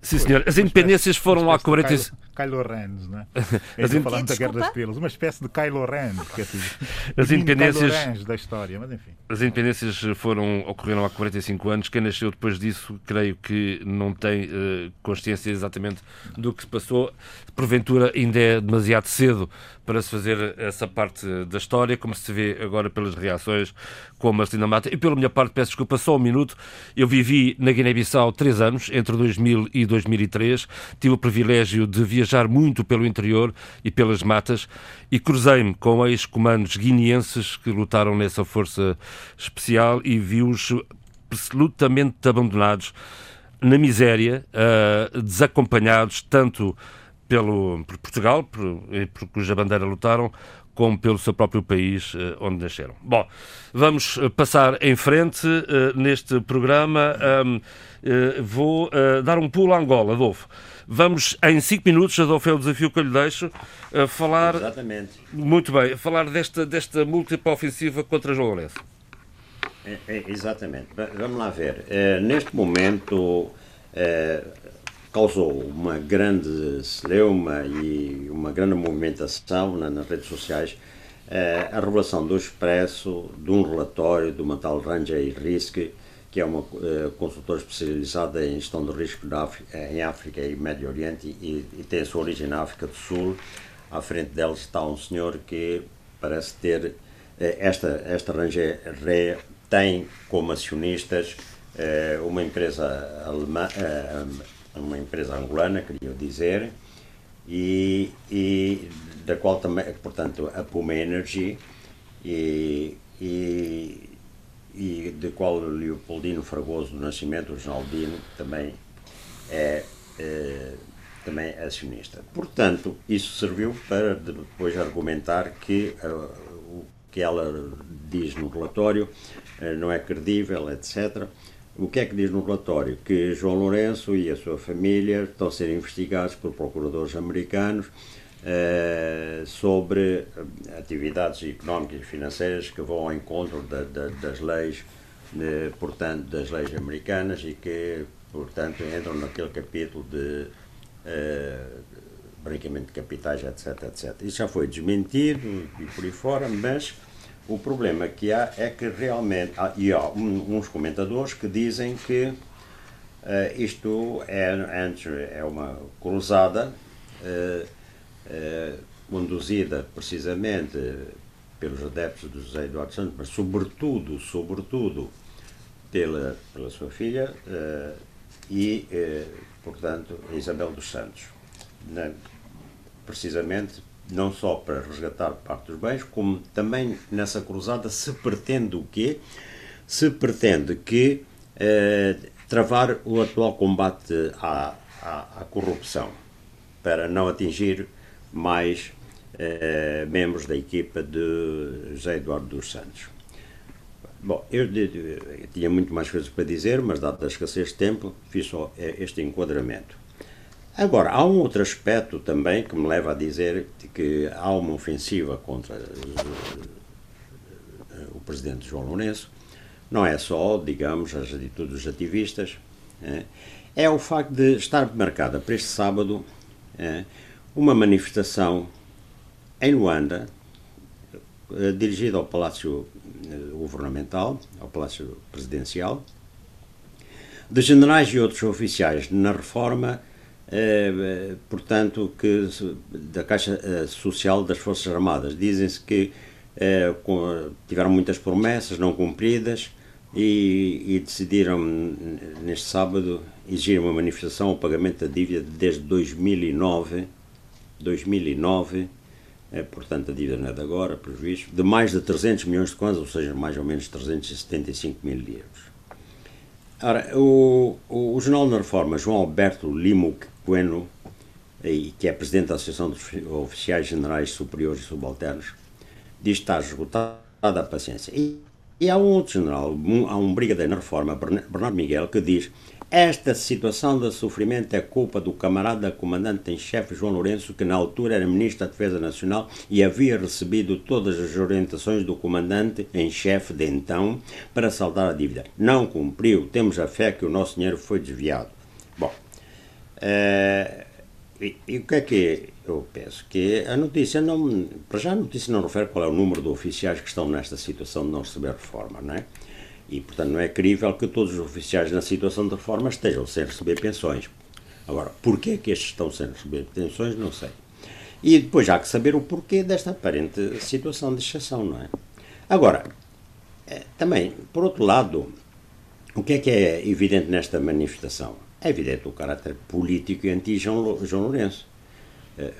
Sim, senhor. As independências foram há 45. Kylo Ren, não é? As falando da Guerra das Estrelas, uma espécie de Kylo Ren, porque é assim, as independências da história, mas enfim. As independências foram ocorreram há 45 anos. Quem nasceu depois disso, creio que não tem uh, consciência exatamente do que se passou. Porventura ainda é demasiado cedo para se fazer essa parte da história, como se vê agora pelas reações com a Marcelina Mata. E pela minha parte, peço desculpa, só um minuto. Eu vivi na Guiné-Bissau três anos, entre 2000 e 2003. Tive o privilégio de viajar muito pelo interior e pelas matas e cruzei-me com ex-comandos guineenses que lutaram nessa força especial e vi-os absolutamente abandonados na miséria, uh, desacompanhados tanto pelo, por Portugal, por, por cuja bandeira lutaram, como pelo seu próprio país onde nasceram. Bom, vamos passar em frente neste programa. Vou dar um pulo a Angola, Adolfo. Vamos, em 5 minutos, Adolfo, é o desafio que eu lhe deixo, falar. Exatamente. Muito bem, falar desta, desta múltipla ofensiva contra João Lourenço. É, é, exatamente. Vamos lá ver. É, neste momento é, causou uma grande celeuma e uma grande movimentação nas redes sociais é, a revelação do Expresso de um relatório de uma tal Ranjay Risk, que é uma uh, consultora especializada em gestão de risco África, em África e Médio Oriente e, e, tem a sua origem na África do Sul. À frente dela está um senhor que parece ter uh, esta, esta Ranjay tem como acionistas uh, uma empresa alemã, uma empresa angolana, queria dizer, e, e da qual também, portanto, a Puma Energy e, e e de qual Leopoldino Fragoso do Nascimento, o Ronaldino, também é, é, também é acionista. Portanto, isso serviu para depois argumentar que uh, o que ela diz no relatório uh, não é credível, etc. O que é que diz no relatório? Que João Lourenço e a sua família estão a ser investigados por procuradores americanos eh, sobre atividades económicas e financeiras que vão ao encontro da, da, das leis, de, portanto, das leis americanas e que, portanto, entram naquele capítulo de branqueamento de capitais, etc, etc. Isso já foi desmentido e por aí fora, mas o problema que há é que realmente, há, e há uns comentadores que dizem que uh, isto é, é uma cruzada uh, eh, conduzida precisamente pelos adeptos do José Eduardo Santos, mas sobretudo, sobretudo pela, pela sua filha uh, e, uh, portanto, Isabel dos Santos. Precisamente não só para resgatar parte dos bens, como também nessa cruzada se pretende o quê? Se pretende que uh, travar o atual combate à, à, à corrupção, para não atingir mais eh, membros da equipa de José Eduardo dos Santos. Bom, eu, eu, eu, tinha muito mais coisas para dizer, mas dado a escassez de tempo, fiz só eh, este enquadramento. Agora, há um outro aspecto também que me leva a dizer que há uma ofensiva contra uh, o presidente João Lourenço. Não é só, digamos, as atitudes dos ativistas, é, é o facto de estar marcada para este sábado é, uma manifestação em Luanda, eh, dirigida ao Palácio eh, Governamental, ao Palácio Presidencial, de generais e outros oficiais na reforma, eh, portanto, que, da Caixa eh, Social das Forças Armadas. Dizem-se que eh, tiveram muitas promessas não cumpridas e, e, decidiram, neste sábado, exigir uma manifestação ao pagamento da dívida desde 2009 2009, é, portanto a dívida não é de agora, prejuízo, de mais de 300 milhões de kwanzas, ou seja, mais ou menos 375 mil euros. Ora, o, o, o Jornal da Reforma, João Alberto Limo Queno, que é presidente da Associação dos Oficiais Generais Superiores e Subalternos, diz que está esgotada a paciência. E, e há um outro general, um, há um brigadeiro na Reforma, Bernardo Miguel, que diz esta situação de sofrimento é culpa do camarada comandante em chefe João Lourenço, que na altura era ministro da Defesa Nacional e havia recebido todas as orientações do comandante em chefe de então para saldar a dívida. Não cumpriu. Temos a fé que o nosso dinheiro foi desviado. Bom, uh, e, e, o que é que eu penso? Que a notícia não. Para já a notícia não refere qual é o número de oficiais que estão nesta situação de não receber reforma, não é? E, portanto, não é crível que todos os oficiais na situação de reforma estejam sem receber pensões. Agora, porquê que estes estão sem receber pensões, não sei. E depois há que saber o porquê desta aparente situação de exceção, não é? Agora, eh, também, por outro lado, o que é que é evidente nesta manifestação? É evidente o caráter político e anti-João Lourenço. Eh,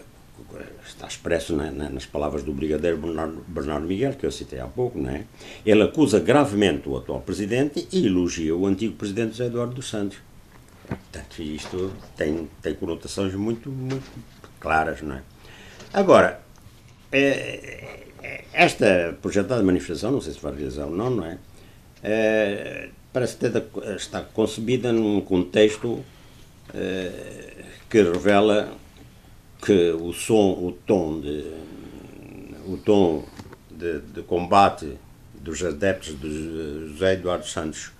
está expresso na, na, nas palavras do brigadeiro Bernardo, Bernardo, Miguel, que eu citei há pouco, não é? Ele acusa gravemente o atual presidente e elogia o antigo presidente José Eduardo dos Santos. Portanto, isto tem, tem conotações muito, muito claras, não é? Agora, esta projetada manifestação, não sei se vai realizar ou não, não é? é parece ter está concebida num contexto é, que revela que o som, o tom de, o tom de, de combate dos adeptos de José Eduardo Santos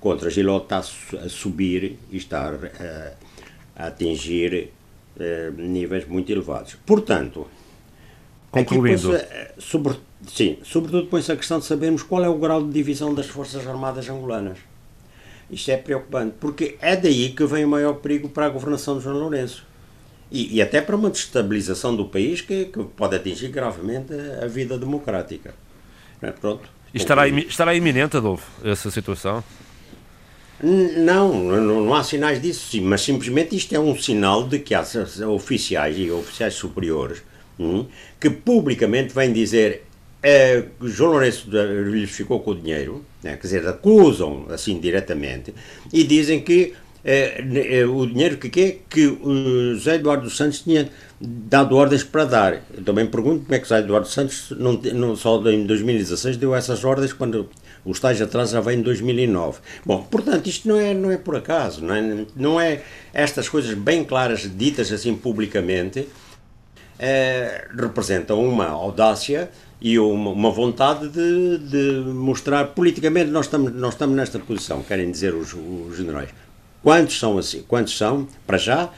contra Giló está a subir e está a, a atingir eh, níveis muito elevados. Portanto, concluindo, sobre, sim, sobretudo põe-se a questão de sabermos qual é o grau de divisão das Forças Armadas angolanas. Isto é preocupante, porque é daí que vem o maior perigo para a governação de João Lourenço. E, e até para uma destabilização do país que, que pode atingir gravemente a, a vida democrática. É, pronto. Estará, estará iminente, Adolfo, essa situação? Não, não, não há sinais disso, sim, mas simplesmente isto é um sinal de que há oficiais e oficiais superiores hum, que publicamente vêm dizer é, João Lourenço lhes ficou com o dinheiro, né, quer dizer, acusam assim diretamente e dizem que é, é, o dinheiro que, que, que o José Eduardo Santos tinha dado ordens para dar. Eu também pergunto como é que o José Eduardo Santos, não, não, só em 2016, deu essas ordens quando o estágio atrás já vem em 2009. Bom, portanto, isto não é, não é por acaso, não é, não é estas coisas bem claras, ditas assim publicamente, é, representam uma audácia e uma, uma vontade de, de, mostrar politicamente nós estamos, nós estamos nesta posição, querem dizer os, os generais. Quantos são assim? Quantos são, para já,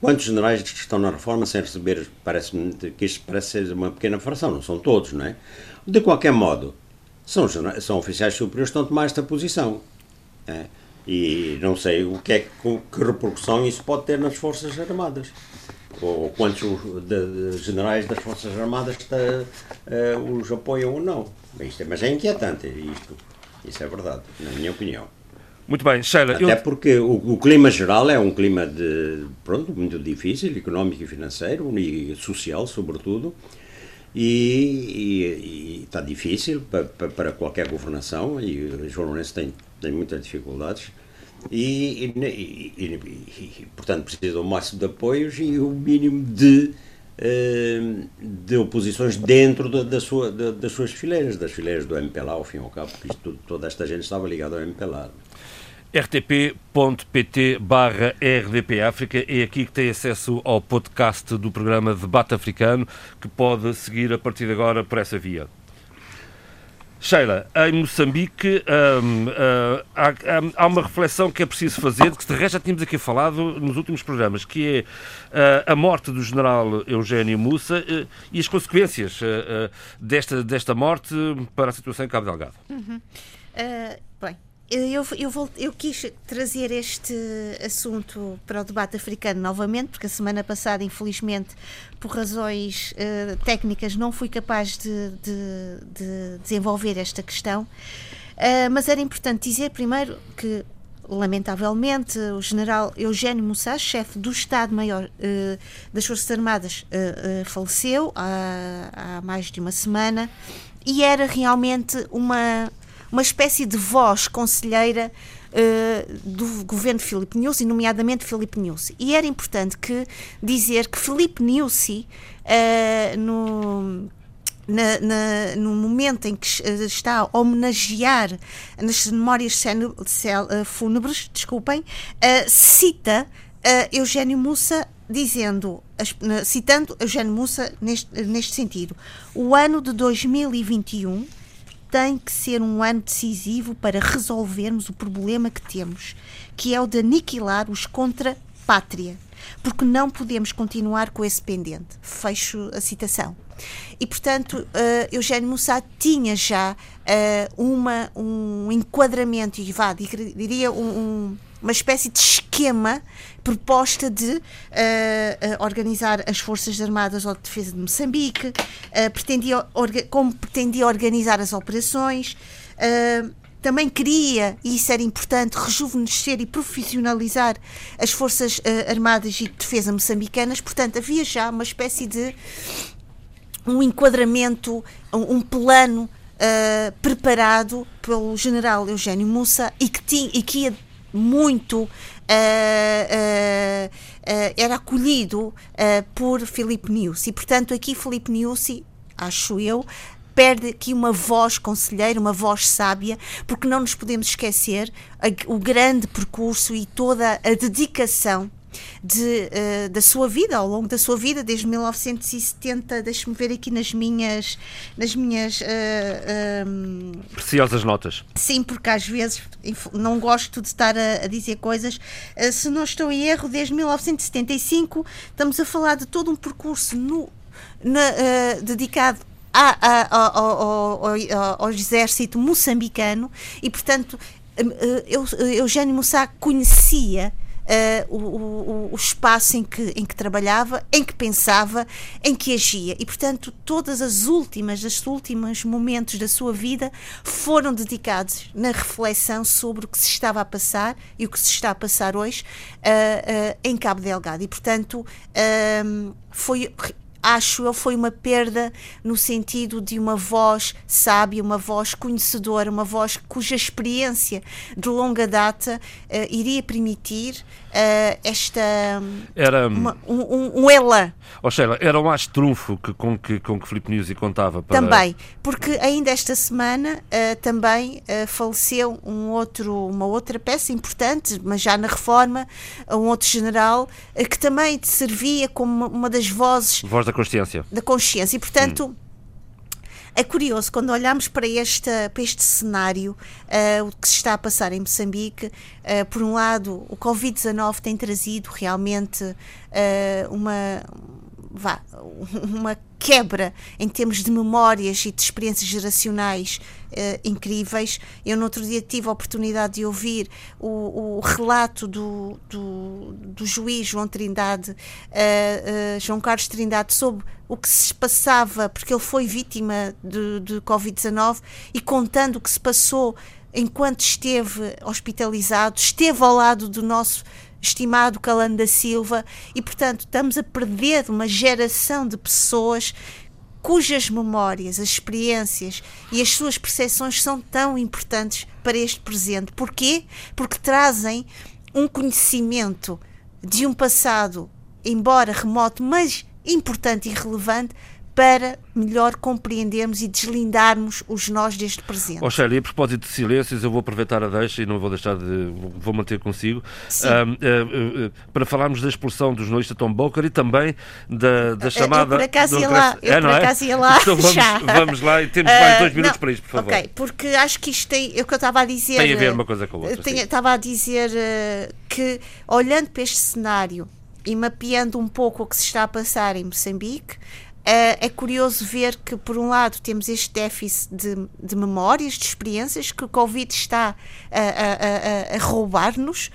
Quantos generais estão na reforma sem receber, parece-me que isto parece ser uma pequena fração, não são todos, não é? De qualquer modo, são, são oficiais superiores que estão a tomar esta posição. É? E não sei o que é que, que repercussão isso pode ter nas Forças Armadas. Ou quantos de, de generais das Forças Armadas está, uh, os apoiam ou não. Isto é, mas é inquietante, isto. Isso é verdade, na minha opinião. Muito bem, Sheila. Até eu... porque o, o, clima geral é um clima de, pronto, muito difícil, económico e financeiro, e social, sobretudo e, está difícil para, para, qualquer governação e João Lourenço tem, tem muitas dificuldades e, e, e, portanto precisa do máximo de apoios e o mínimo de eh, de oposições dentro da, da sua, da, das suas fileiras, das fileiras do MPLA, ao fim e ao cabo, porque isto, toda esta gente estava ligada ao MPLA rtp.pt barra RDP África. É aqui que tem acesso ao podcast do programa Debate Africano, que pode seguir a partir de agora por essa via. Sheila, em Moçambique um, uh, há, há, uma reflexão que é preciso fazer, que de resto já tínhamos aqui falado nos últimos programas, que é uh, a morte do general Eugênio Mussa uh, e as consequências desta, desta morte para a situação em Cabo Delgado. Uhum. bem, eu, eu, vou, eu quis trazer este assunto para o debate africano novamente, porque a semana passada, infelizmente, por razões uh, técnicas, não fui capaz de, de, de desenvolver esta questão. Uh, mas era importante dizer primeiro que, lamentavelmente, o general Eugênio Moussa, chefe do Estado-Maior uh, das Forças Armadas, faleceu há, há mais de uma semana e era realmente uma uma espécie de voz conselheira uh, do governo Filipe Nyusi, nomeadamente Filipe Nyusi. E era importante que dizer que Filipe Nyusi, uh, no, na, na, no momento em que uh, está a homenagear nas memórias fúnebres, desculpem, cita Eugênio Mussa dizendo, citando Eugênio Mussa neste, neste sentido, o ano de 2021 tem que ser um ano decisivo para resolvermos o problema que temos, que é o de aniquilar os contra pátria, porque não podemos continuar com esse pendente. Fecho a citação. E, portanto, uh, Eugênio Mussat tinha já uh, uma, um enquadramento, e vá, diria um, um uma espécie de esquema proposta de uh, uh, organizar as Forças Armadas ou de Defesa de Moçambique, uh, pretendia como pretendia organizar as operações. também queria, e isso era importante, rejuvenescer e profissionalizar as Forças Armadas e de Defesa moçambicanas. Portanto, havia já uma espécie de um enquadramento, um, um plano Uh, preparado pelo general Eugênio Mussa e que, tinha, e que ia muito uh, uh, era acolhido por Filipe Niusi. E, portanto, aqui Filipe Niusi acho eu, perde aqui uma voz conselheira, uma voz sábia, porque não nos podemos esquecer a, o grande percurso e toda a dedicação de, uh, da sua vida, ao longo da sua vida, desde 1970, deixe-me ver aqui nas minhas, nas minhas uh, um, preciosas notas. Sim, porque às vezes não gosto de estar a, a dizer coisas. Uh, se não estou em erro, desde 1975 estamos a falar de todo um percurso no, na, dedicado ao, ao, exército moçambicano e, portanto, eu, Eugênio Moussa conhecia Uh, o, o, o, espaço em que, em que trabalhava, em que pensava, em que agia. E, portanto, todas as últimas, os últimos momentos da sua vida foram dedicados na reflexão sobre o que se estava a passar e o que se está a passar hoje uh, uh, em Cabo Delgado. E, portanto, foi acho eu, foi uma perda no sentido de uma voz sábia, uma voz conhecedora, uma voz cuja experiência de longa data uh, iria permitir uh, esta. Era. Uma, um, um, um elan. Oh, Sheila, era um as trunfo que, com, que, com que Filipe Nuzzi contava para... Também, porque ainda esta semana uh, também uh, faleceu um outro, uma outra peça importante, mas já na reforma, um outro general, que também servia como uma das vozes. Voz da consciência. Da consciência. E, portanto. Hum é curioso, quando olhamos para, para este cenário, uh, o que se está a passar em Moçambique, uh, por um lado, o Covid-19 tem trazido realmente uh, uma, vá, uma quebra em termos de memórias e de experiências geracionais uh, incríveis. Eu, no outro dia, tive a oportunidade de ouvir o, o relato do, do, do, juiz João Trindade, uh, João Carlos Trindade, sobre o que se passava, porque ele foi vítima de, de Covid-19 e contando o que se passou enquanto esteve hospitalizado, esteve ao lado do nosso estimado Calando da Silva, e portanto estamos a perder uma geração de pessoas cujas memórias, as experiências e as suas percepções são tão importantes para este presente. Porquê? Porque trazem um conhecimento de um passado, embora remoto, mas importante e relevante, para melhor compreendermos e deslindarmos os nós deste presente. Oh, Shirley, a propósito de silêncios, eu vou aproveitar a deixa e não vou deixar de. vou manter consigo. Uh, uh, uh, para falarmos da expulsão do jornalista Tom Boker e também da, da chamada. Eu por acaso ia lá. Eu é, por é? acaso ia lá. Então vamos, já. vamos lá e temos mais dois minutos não, para isto, por favor. Ok, porque acho que isto tem. É o que eu estava a dizer. Tem a ver uma coisa com a outra. Tem, estava a dizer que, olhando para este cenário e mapeando um pouco o que se está a passar em Moçambique, é curioso ver que, por um lado, temos este déficit de, de memórias, de experiências que o Covid está a, a, a, roubar-nos,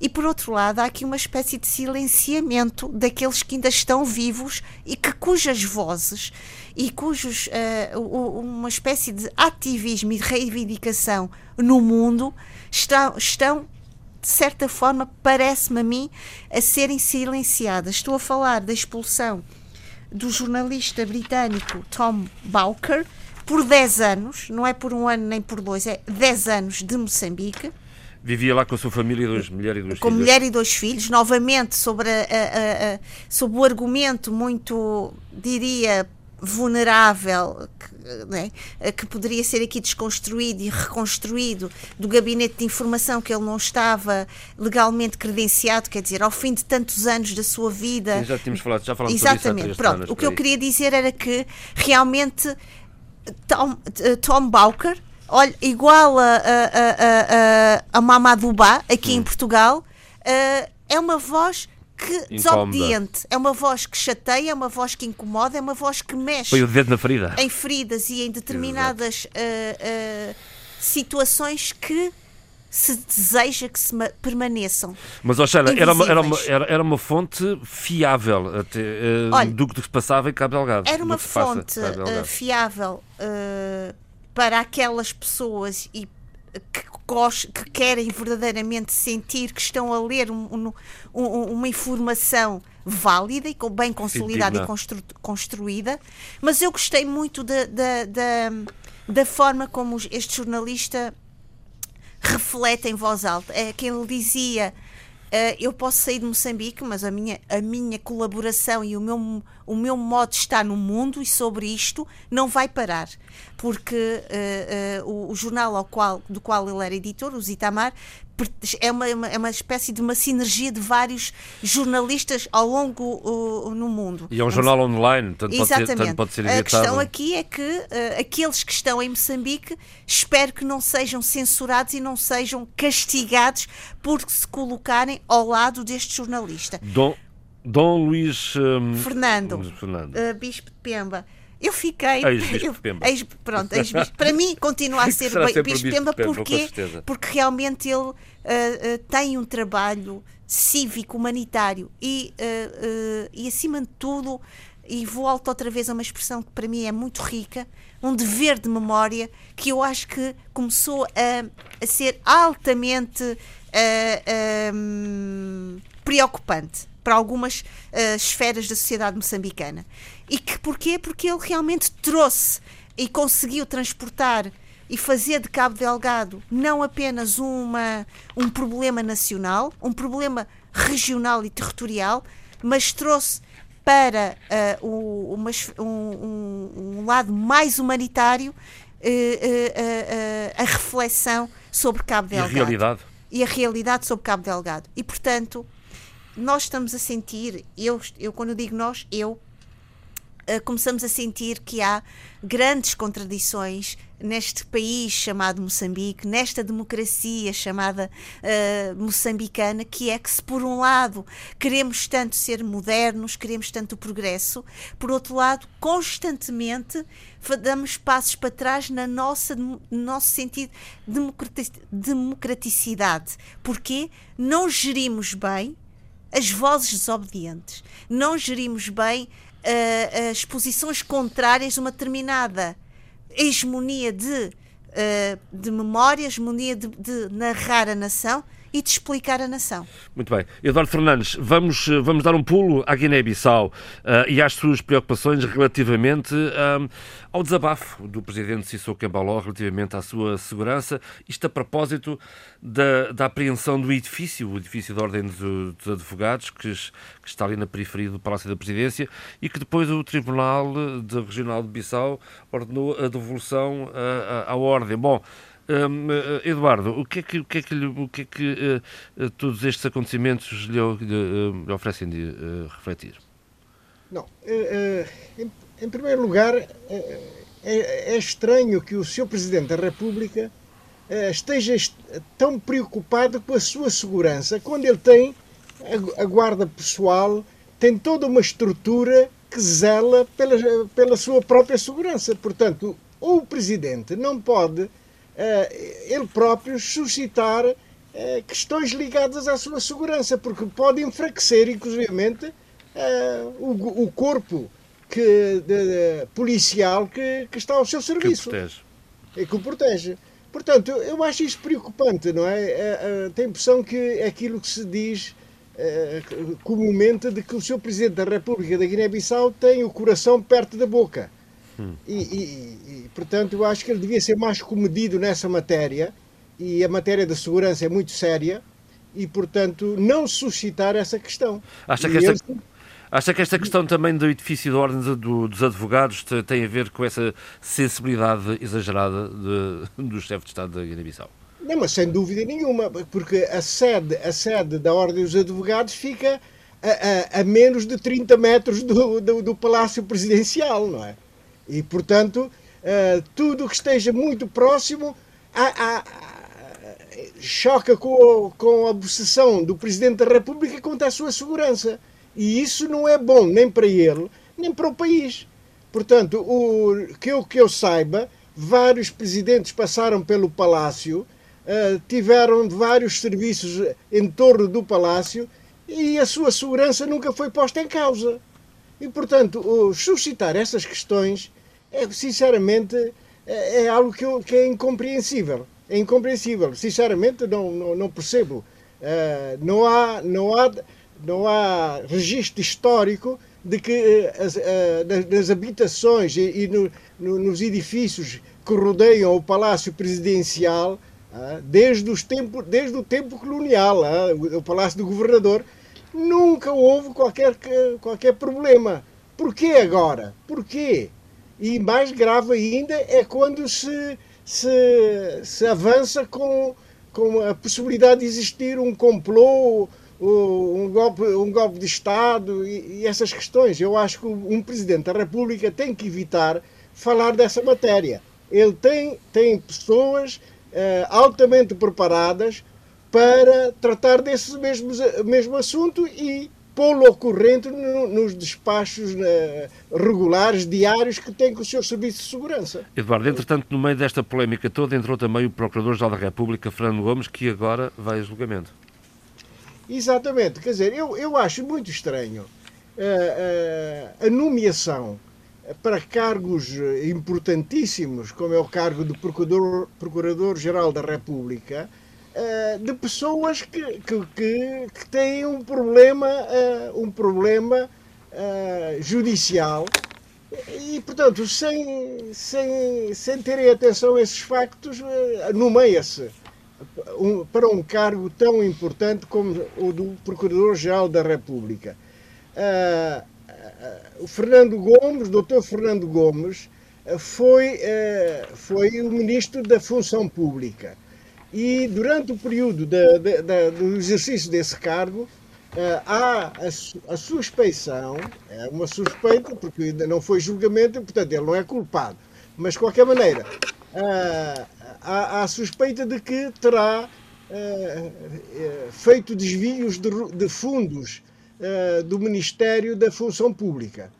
e por outro lado, há aqui uma espécie de silenciamento daqueles que ainda estão vivos e que cujas vozes e cujos uh, uma espécie de ativismo e reivindicação no mundo estão de certa forma, parece-me a mim, a serem silenciadas. Estou a falar da expulsão do jornalista britânico Tom Bowker por 10 anos, não é por um ano nem por dois, é 10 anos de Moçambique. Vivia lá com a sua família, dois, mulher e dois com filhos. Com mulher e dois filhos, novamente sobre, a, a, a, sobre o argumento muito, diria, vulnerável que, né, que poderia ser aqui desconstruído e reconstruído do gabinete de informação que ele não estava legalmente credenciado, quer dizer, ao fim de tantos anos da sua vida. Sim, já tínhamos falado, já falamos Exatamente, pronto. O que eu queria dizer era que realmente Tom, Tom Bowker, olha, igual a, a, a, a, a Mamadouba aqui hum. em Portugal, uh, é uma voz que desobediente. É uma voz que chateia, é uma voz que incomoda, é uma voz que mexe. Foi o dedo na ferida. Em feridas e em determinadas uh, uh, situações que se deseja que se permaneçam. Mas, Oxana, era uma, era, uma, era, era uma fonte fiável até, uh, Olha, do que se passava em Cabo Delgado. Era uma fonte fiável para aquelas pessoas e que, que, querem verdadeiramente sentir que estão a ler um, um, uma informação válida e bem consolidada e constru, construída, mas eu gostei muito da, da, da, da forma como este jornalista reflete em voz alta. É que ele dizia eu posso sair de Moçambique, mas a minha, a minha colaboração e o meu, o meu modo de estar no mundo e sobre isto não vai parar. Porque uh, uh, o, o, jornal ao qual, do qual ele era editor, o Zitamar, é uma, é uma espécie de uma sinergia de vários jornalistas ao longo uh, no mundo. E é um jornal online, tanto pode, ser, tanto pode ser editado. A questão aqui é que uh, aqueles que estão em Moçambique espero que não sejam censurados e não sejam castigados por se colocarem ao lado deste jornalista. Dom, Dom Luís um, Fernando, Fernando. Uh, Bispo de Pemba eu fiquei. Ex-Bispo Pemba. Ex, pronto, ex para mim continua a ser Bispo Pemba, porque, porque realmente ele uh, uh, tem um trabalho cívico, humanitário e, uh, e acima de tudo, e volto outra vez a uma expressão que para mim é muito rica, um dever de memória que eu acho que começou a, a ser altamente um, preocupante para algumas uh, esferas da sociedade moçambicana. E que porquê? Porque ele realmente trouxe e conseguiu transportar e fazer de Cabo Delgado não apenas uma, um problema nacional, um problema regional e territorial, mas trouxe para uh, o, uma, um, um, lado mais humanitário uh, uh, a reflexão sobre Cabo Delgado. E a realidade. E a realidade sobre Cabo Delgado. E, portanto, nós estamos a sentir, eu, eu quando digo nós, eu, uh, começamos a sentir que há grandes contradições neste país chamado Moçambique, nesta democracia chamada uh, moçambicana, que é que se por um lado queremos tanto ser modernos, queremos tanto progresso, por outro lado, constantemente damos passos para trás na nossa, no nosso sentido de democraticidade. Porque não gerimos bem as vozes desobedientes. Não gerimos bem uh, as posições contrárias a uma determinada hegemonia de, uh, de memória, hegemonia de, de narrar a nação e de explicar a nação. Muito bem. Eduardo Fernandes, vamos, eh, vamos dar um pulo à Guiné-Bissau uh, e às suas preocupações relativamente uh, ao desabafo do presidente Sissoko Embaló relativamente à sua segurança. Isto a propósito da, da apreensão do edifício, o edifício da Ordem dos Advogados, que, que, está ali na periferia do Palácio da Presidência e que depois o Tribunal de Regional de Bissau ordenou a devolução uh, à Ordem. Bom, eh, Eduardo, o que é que, o que, é que, o que, é que uh, todos estes acontecimentos lhe, lhe, lhe oferecem de uh, refletir? Não, uh, em, em, primeiro lugar, é, é, estranho que o Sr. Presidente da República esteja tão preocupado com a sua segurança quando ele tem a, a guarda pessoal, tem toda uma estrutura que zela pela, pela sua própria segurança. Portanto, o Presidente não pode ele próprio suscitar eh, questões ligadas à sua segurança, porque pode enfraquecer, inclusivamente, eh, o, corpo que, de, policial que, que, está ao seu serviço. Que protege. E que o protege. Portanto, eu acho isso preocupante, não é? tem a impressão que é aquilo que se diz comumente de que o seu Presidente da República da Guiné-Bissau tem o coração perto da boca. Hum. E, e, e, portanto, eu acho que ele devia ser mais comedido nessa matéria, e a matéria da segurança é muito séria, e, portanto, não suscitar essa questão. Acha que, esta, ele... acha que esta questão também do edifício da Ordem dos Advogados tem a ver com essa sensibilidade exagerada de, do chefe de Estado da Guiné-Bissau? Não, mas sem dúvida nenhuma, porque a sede, a sede da Ordem dos Advogados fica a, a, a menos de 30 metros do, do, do Palácio Presidencial, não é? E, portanto, uh, tudo que esteja muito próximo a, a, choca com, com a obsessão do Presidente da República quanto à sua segurança. E isso não é bom nem para ele, nem para o país. Portanto, o, que, eu, que eu saiba, vários presidentes passaram pelo Palácio, uh, tiveram vários serviços em torno do Palácio e a sua segurança nunca foi posta em causa. E, portanto, suscitar essas questões, é, sinceramente, é, é algo que, eu, que, é incompreensível. É incompreensível. Sinceramente, não, não, não percebo. Uh, não, há, não, há, não há registro histórico de que uh, as, uh, nas, habitações e, e no, no, nos edifícios que rodeiam o Palácio Presidencial ah, desde, os tempo, desde o tempo colonial, ah, o Palácio do Governador, nunca houve qualquer, qualquer problema. Porquê agora? Porquê? E mais grave ainda é quando se, se, se avança com, com a possibilidade de existir um complô, um golpe, um golpe de Estado e, e essas questões. Eu acho que um Presidente da República tem que evitar falar dessa matéria. Ele tem, tem pessoas uh, altamente preparadas para tratar desse mesmo, mesmo assunto e pô-lo ocorrente no, nos despachos uh, regulares, diários, que tem com o seu Serviço de Segurança. Eduardo, entretanto, no meio desta polémica toda, entrou também o Procurador-Geral da República, Fernando Gomes, que agora vai a julgamento. Exatamente, quer dizer, eu, eu acho muito estranho uh, uh, a nomeação para cargos importantíssimos, como é o cargo do Procurador-Geral Procurador da República, uh, de pessoas que, que, que, que, têm um problema, um problema judicial e, portanto, sem, sem, sem terem atenção a esses factos, nomeia-se um, para um cargo tão importante como o do Procurador-Geral da República. Uh, uh, o Fernando Gomes, doutor Fernando Gomes, uh, foi, foi o Ministro da Função Pública. E durante o período de, de, de, do exercício desse cargo, há a, a suspeição, é uma suspeita, porque ainda não foi julgamento, portanto ele não é culpado. Mas, de qualquer maneira, há, há suspeita de que terá uh, feito desvios de, fundos do Ministério da Função Pública.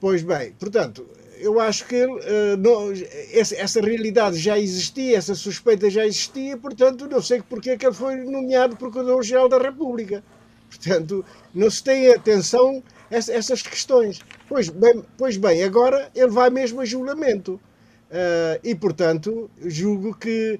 Pois bem, portanto, eu acho que uh, não, essa, essa, realidade já existia, essa suspeita já existia, portanto, não sei porque é que ele foi nomeado Procurador-Geral da República. Portanto, não se tem atenção a essas questões. Pois bem, pois bem, agora ele vai mesmo a julgamento. Uh, e, portanto, julgo que,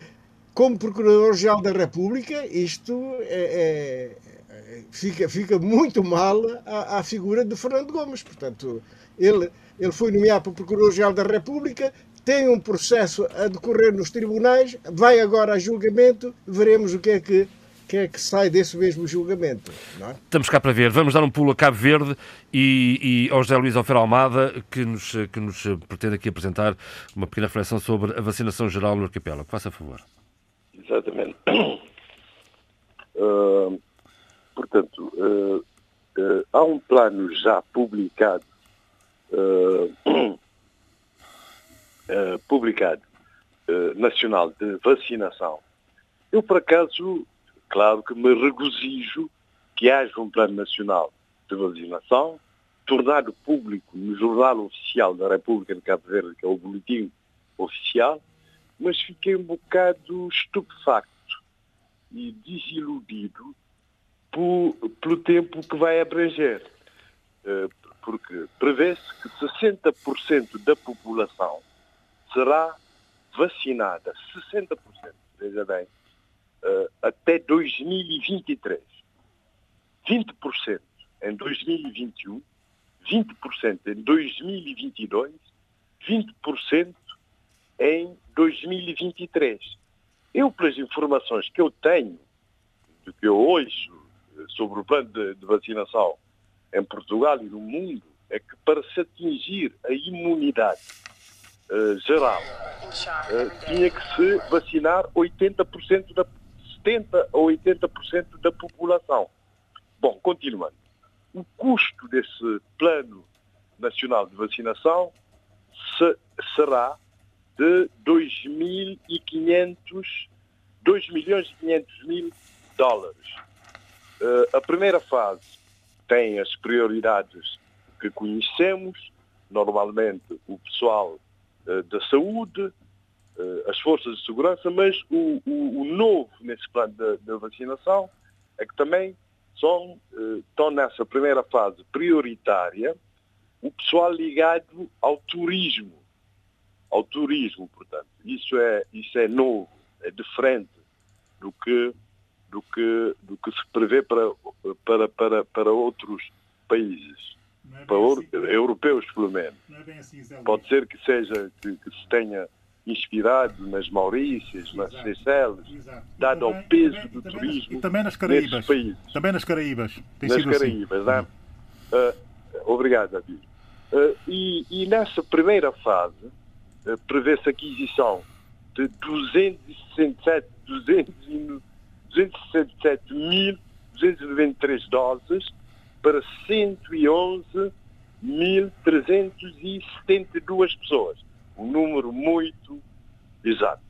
como Procurador-Geral da República, isto é, é, fica, fica muito mal à, à, figura de Fernando Gomes. Portanto, ele, ele foi nomeado para Procurador-Geral da República, tem um processo a decorrer nos tribunais, vai agora a julgamento, veremos o que é que que é que sai desse mesmo julgamento. É? Estamos cá para ver. Vamos dar um pulo a Cabo Verde e, e ao José Luís Alfer Almada, que nos, que nos pretende aqui apresentar uma pequena reflexão sobre a vacinação geral no arquipélago. Faça favor. Exatamente. Uh, portanto, uh, uh, há um plano já publicado publicado nacional de vacinação. Eu, por acaso, claro que me regozijo que haja um plano nacional de vacinação, tornado público no Jornal Oficial da República de Cabo Verde, que é o boletim oficial, mas fiquei um bocado estupefacto e desiludido por, pelo tempo que vai abranger. Eh, porque prevê-se que 60% da população será vacinada. 60%, veja bem uh, até 2023. 20% em 2021, 20% em 2022, 20% em 2023. Eu, pelas informações que eu tenho, do que eu ouço eh, sobre o plano de, de vacinação em Portugal e no mundo, é que para se atingir a imunidade uh, geral, uh, tinha que se vacinar 80% da população 70% a 80% da população. Bom, continuando. O custo desse plano nacional de vacinação se, será de 2.500 2 milhões e 500 mil dólares. Uh, a primeira fase tem as prioridades que conhecemos, normalmente o pessoal uh, da saúde, uh, as forças de segurança, mas o, o, o novo nesse plano de, vacinação é que também são, uh, estão nessa primeira fase prioritária o pessoal ligado ao turismo. Ao turismo, portanto. Isso é, isso é novo, é diferente do que, do que, do que se prevê para, para, para, para outros países. É para assim, europeus, pelo menos. É assim, Pode ser que seja que, que se tenha inspirado nas Maurícias, nas Seychelles, dado ao peso do turismo e também nas Caraíbas. países. Também nas Caraíbas. Tem nas assim. Caraíbas? Uh, obrigado, David. Uh, e, e, nessa primeira fase uh, prevê-se a aquisição de 267, 267.293 doses para 111.372 pessoas. Um número muito exato.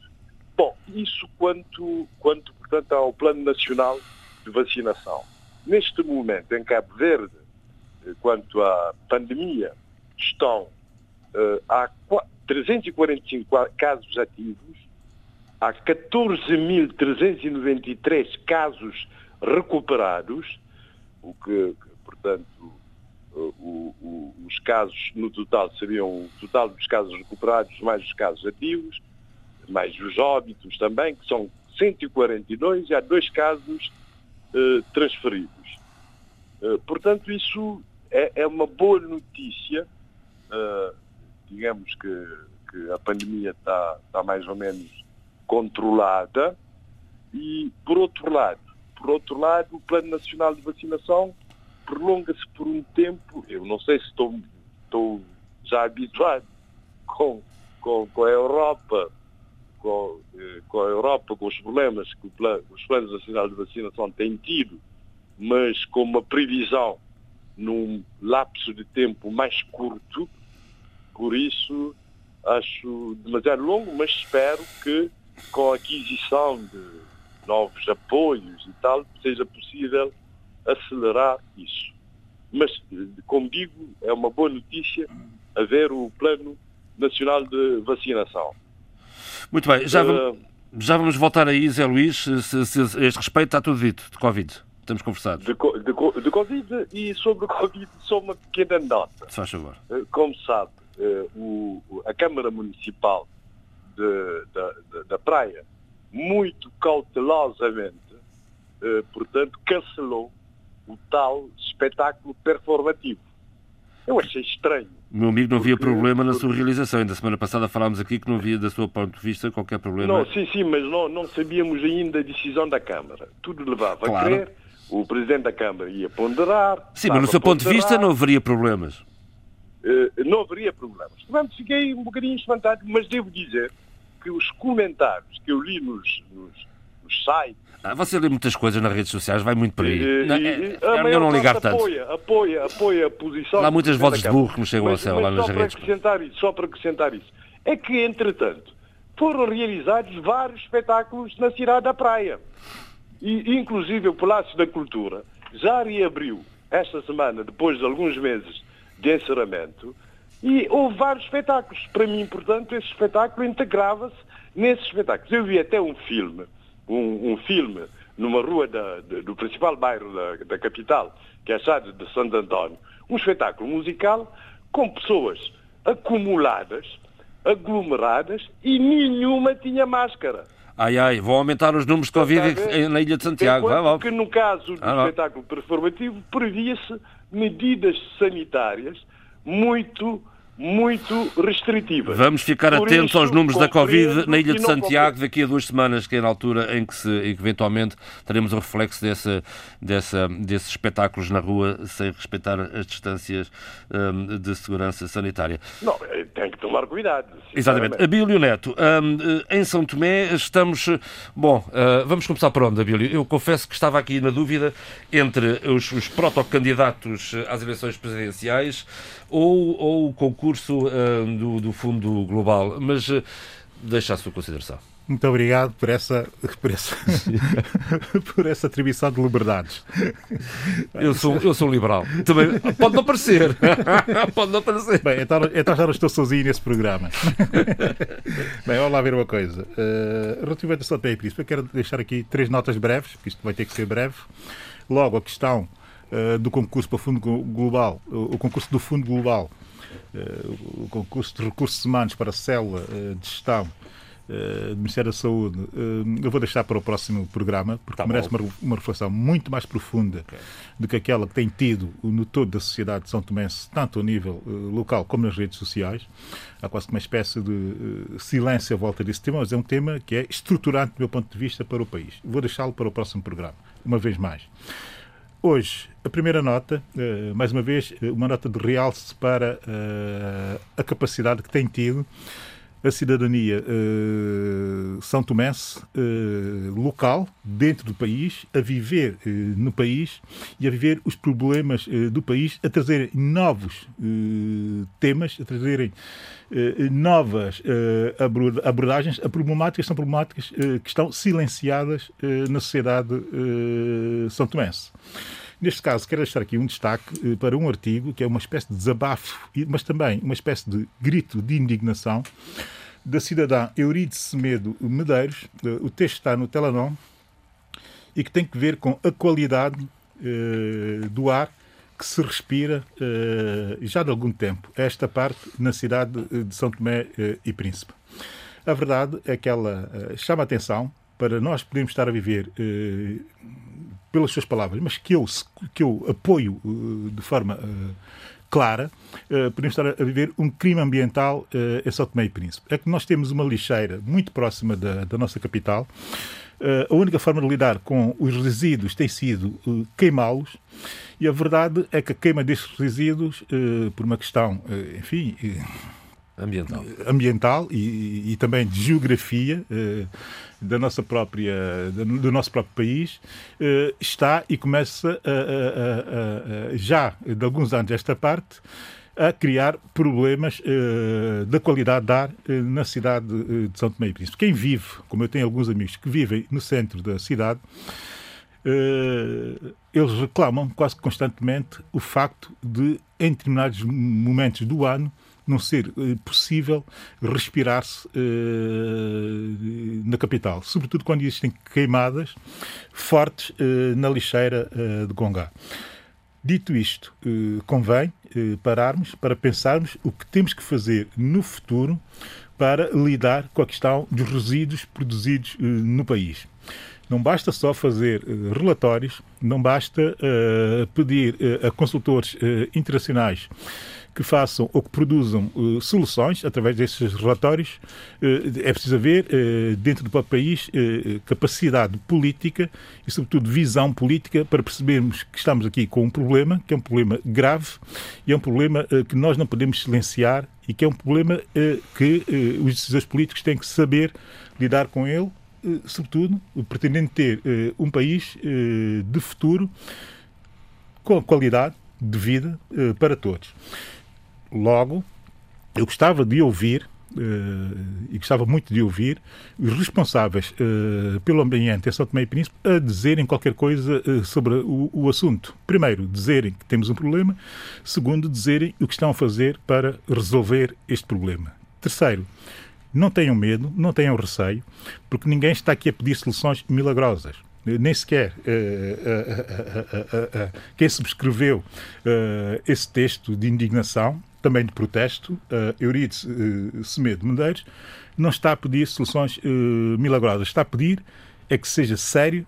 Bom, isso quanto, quanto, portanto, ao Plano Nacional de Vacinação. Neste momento, em Cabo Verde, quanto à pandemia, estão uh, há 345 casos ativos, há 14.393 casos recuperados, o que, portanto, o, o, os casos no total seriam o total dos casos recuperados mais os casos ativos, mais os óbitos também, que são 142 e há dois casos uh, transferidos. portanto, isso é, é uma boa notícia, uh, digamos que, que, a pandemia está, está mais ou menos controlada e, por outro lado, por outro lado, o Plano Nacional de Vacinação prolonga-se por um tempo, eu não sei se estou, estou já habituado com, com, com a Europa, com, eh, com, a Europa, com os problemas que plano, os planos nacionais de vacinação têm tido, mas com uma previsão num lapso de tempo mais curto, por isso acho demasiado longo, mas espero que com a aquisição de novos apoios e tal, seja possível acelerar isso. Mas, como digo, é uma boa notícia haver o Plano Nacional de Vacinação. Muito bem, já, vamos, já vamos voltar aí, Zé Luís, se, se, a este respeito está tudo dito, de Covid. Estamos conversados. De, de, de Covid e sobre o Covid só uma pequena nota. Se faz favor. Eh, como sabe, eh, o, a Câmara Municipal de, de, da Praia, muito cautelosamente, eh, portanto, cancelou o tal espetáculo performativo. Eu achei estranho. Meu amigo, não havia problema na sua realização. Ainda semana passada falámos aqui que não havia, da sua ponto de vista, qualquer problema. Não, sim, sim, mas não, não sabíamos ainda a decisão da Câmara. Tudo levava claro. a crer o Presidente da Câmara ia ponderar. Sim, mas no seu ponto de vista não haveria problemas. Uh, não haveria problemas. Portanto, fiquei um bocadinho espantado, mas devo dizer que os comentários que eu li nos, nos, nos sites. Ah, você lê muitas coisas nas redes sociais, vai muito por aí. Uh, não, é, é melhor não ligar tanto. Apoia, apoia, apoia a posição. Há muitas vozes de burro que me chegam ao céu lá nas redes. Para acrescentar isso, só para acrescentar isso. É que, entretanto, foram realizados vários espetáculos na cidade da Praia. E, inclusive, o Palácio da Cultura já reabriu esta semana, depois de alguns meses de encerramento, e houve vários espetáculos. Para mim, portanto, esse espetáculo integrava-se nesses espetáculos. Eu vi até um filme, um, um filme numa rua da, de, do principal bairro da, da, capital, que é a cidade de Santo António, um espetáculo musical com pessoas acumuladas, aglomeradas e nenhuma tinha máscara. Ai, ai, vão aumentar os números de Covid na Ilha de Santiago. Enquanto que no caso do ah, espetáculo performativo previa-se medidas sanitárias muito muito restritivas. Vamos ficar Por atentos aos números da Covid na Ilha de Santiago daqui a duas semanas, que é na altura em que, se, em que eventualmente teremos o reflexo dessa, dessa, desses espetáculos na rua sem respeitar as distâncias um, de segurança sanitária. Não, eh, tem que tomar cuidado. Exatamente. Abílio Neto, um, eh, em São Tomé estamos... Bom, uh, vamos começar por onde, Abílio? Eu confesso que estava aqui na dúvida entre os, os protocandidatos às eleições presidenciais ou, ou o concurso uh, do, do Fundo Global, mas uh, deixa a sua consideração. Muito obrigado por essa, por essa, por essa atribuição de liberdades. Eu sou, eu sou liberal. Também pode não parecer. Pode não parecer. Bem, então, então já não estou sozinho nesse programa. Bem, vamos lá ver uma coisa. Uh, relativamente a São Tomé Príncipe, eu quero deixar aqui três notas breves, porque isto vai ter que ser breve. Logo, a questão uh, do concurso para o Fundo Global, o, o concurso do Fundo Global, uh, o concurso de recursos humanos para a célula uh, de gestão do Ministério da Saúde, eu vou deixar para o próximo programa, porque Tá merece uma, uma reflexão muito mais profunda do que aquela que tem tido no todo da sociedade de São Tomé, tanto a nível eh, local como nas redes sociais. Há quase uma espécie de eh, silêncio à volta desse tema, mas é um tema que é estruturante do meu ponto de vista para o país. Vou deixá-lo para o próximo programa, uma vez mais. Hoje, a primeira nota, eh, mais uma vez, eh, uma nota de realce para eh, a capacidade que tem tido a cidadania são tomense local, dentro do país, a viver no país e a viver os problemas do país, a trazerem novos temas, a trazerem novas eh, abordagens a problemáticas são problemáticas eh, que estão silenciadas eh, na sociedade eh, são tomense. Neste caso, quero deixar aqui um destaque eh, para um artigo que é uma espécie de desabafo, mas também uma espécie de grito de indignação da cidadã Euridice Semedo Medeiros. Eh, O texto está no Telenom e que tem que ver com a qualidade eh, do ar que se respira eh, já de algum tempo, esta parte na cidade de São Tomé eh, e Príncipe. A verdade é que ela eh, chama a atenção para nós podermos estar a viver pelas suas palavras, mas que eu, que eu apoio de forma clara, podemos estar a viver um crime ambiental em São Tomé e Príncipe. É que nós temos uma lixeira muito próxima da, da nossa capital. Eh, a única forma de lidar com os resíduos tem sido eh, queimá-los. E a verdade é que a queima destes resíduos, eh, por uma questão, enfim, Ambiental. ambiental e, e também de geografia eh, da nossa própria do nosso próprio país eh, está e começa a- a- a- já de alguns anos esta parte a criar problemas eh, da qualidade de ar eh, na cidade eh, de São Tomé e Príncipe. Quem vive, como eu tenho alguns amigos que vivem no centro da cidade, eh, eles reclamam quase constantemente o facto de, em determinados momentos do ano, não ser possível respirar-se na capital, sobretudo quando existem queimadas fortes na lixeira de Gongá. Dito isto, eh, convém eh, pararmos para pensarmos o que temos que fazer no futuro para lidar com a questão dos resíduos produzidos eh, no país. Não basta só fazer relatórios, não basta pedir a consultores internacionais que façam ou que produzam eh, soluções através desses relatórios. Eh, é preciso haver, eh, dentro do próprio país, capacidade política e, sobretudo, visão política para percebermos que estamos aqui com um problema, que é um problema grave e é um problema que nós não podemos silenciar e que é um problema que os decisores políticos têm que saber lidar com ele, sobretudo, pretendendo ter um país de futuro com a qualidade de vida para todos. Logo, eu gostava de ouvir, eh, e gostava muito de ouvir, os responsáveis eh, pelo ambiente em São Tomé e Príncipe a dizerem qualquer coisa eh, sobre o, o assunto. Primeiro, dizerem que temos um problema. Segundo, dizerem o que estão a fazer para resolver este problema. Terceiro, não tenham medo, não tenham receio, porque ninguém está aqui a pedir soluções milagrosas. Nem sequer eh, eh, eh, quem subscreveu esse texto de indignação, também de protesto, uh, Euridice uh, Semedo Medeiros, não está a pedir soluções uh, milagrosas. Está a pedir é que seja sério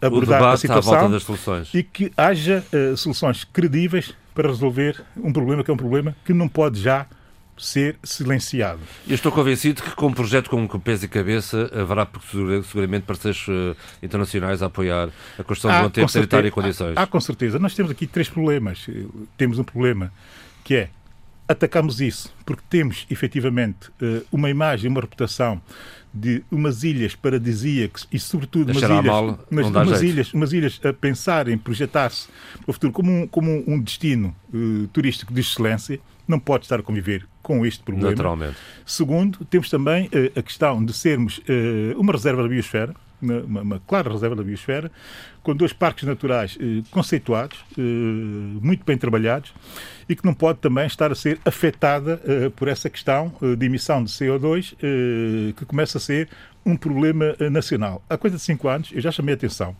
abordar a situação e que haja uh, soluções credíveis para resolver um problema que é um problema que não pode já ser silenciado. Eu estou convencido que com um projeto com peso e cabeça haverá segura- seguramente parceiros eh, internacionais a apoiar a questão do Há, manter com sanitário e condições. há- há com certeza. Nós temos aqui três problemas. Eh, Temos um problema que é atacamos isso porque temos efetivamente eh, uma imagem, uma reputação de umas ilhas paradisíacas e sobretudo umas ilhas, mal, umas, ilhas, umas ilhas a pensarem, projetar-se para o futuro como um, como um- destino eh, turístico de excelência, não pode estar a conviver com este problema. Naturalmente. Segundo, temos também eh, a questão de sermos eh, uma reserva da biosfera, uma, uma clara reserva da biosfera, com dois parques naturais eh, conceituados, eh, muito bem trabalhados, e que não pode também estar a ser afetada eh, por essa questão eh, de emissão de CO2, eh, que começa a ser um problema eh, nacional. Há coisa de cinco anos, eu já chamei a atenção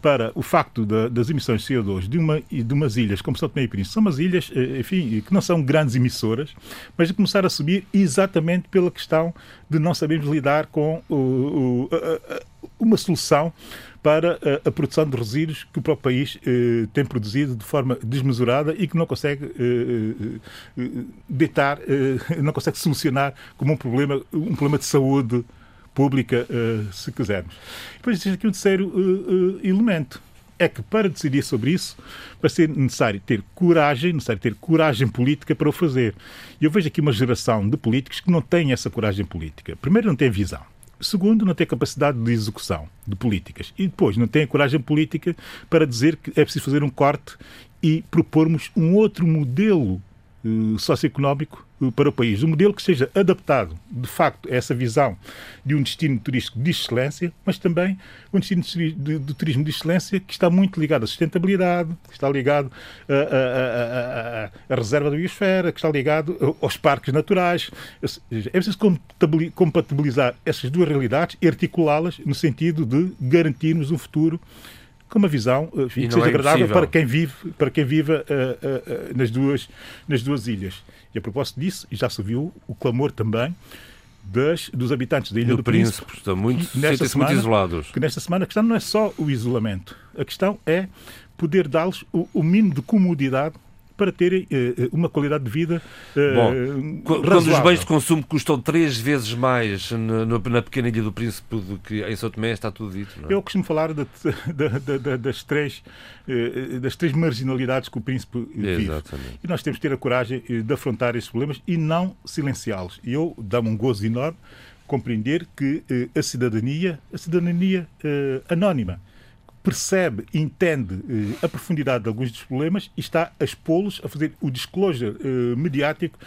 para o facto da, das emissões de CO2 de, uma, de umas ilhas como São Tomé e Príncipe. São umas ilhas, enfim, que não são grandes emissoras, mas de começar a subir exatamente pela questão de não sabermos lidar com o, o, a, uma solução para a, a, produção de resíduos que o próprio país eh, tem produzido de forma desmesurada e que não consegue eh, eh, deitar, eh, não consegue solucionar como um problema, um problema de saúde pública, se quisermos. Depois existe aqui um terceiro elemento. É que para decidir sobre isso vai ser necessário ter coragem, necessário ter coragem política para o fazer. E eu vejo aqui uma geração de políticos que não têm essa coragem política. Primeiro, não têm visão. Segundo, não tem capacidade de execução de políticas. E depois, não tem a coragem política para dizer que é preciso fazer um corte e propormos um outro modelo socioeconómico para o país. Um modelo que seja adaptado, de facto, a essa visão de um destino turístico de excelência, mas também um destino de, de, de turismo de excelência que está muito ligado à sustentabilidade, que está ligado à, reserva da biosfera, que está ligado aos parques naturais. É preciso compatibilizar essas duas realidades e articulá-las no sentido de garantirmos um futuro com uma visão enfim, que seja é agradável para quem vive, para quem vive uh, uh, uh, nas, duas, nas duas ilhas. E a propósito disso, já se viu o clamor também das, dos habitantes da Ilha do, do Príncipe, Príncipe estão muito, sentem-se muito isolados. Que nesta semana a questão não é só o isolamento, a questão é poder dar-lhes o, o mínimo de comodidade para terem uh, uma qualidade de vida uh, Bom, quando os bens de consumo custam três vezes mais na, na, pequena ilha do Príncipe do que em São Tomé, está tudo dito. É? Eu costumo falar de, de, de, das, três, das três marginalidades que o Príncipe vive. Exatamente. E nós temos que ter a coragem de afrontar esses problemas e não silenciá-los. E eu dá-me um gozo enorme compreender que a cidadania, a cidadania anónima, percebe, entende eh, a profundidade de alguns dos problemas e está a expô-los, a fazer o disclosure eh, mediático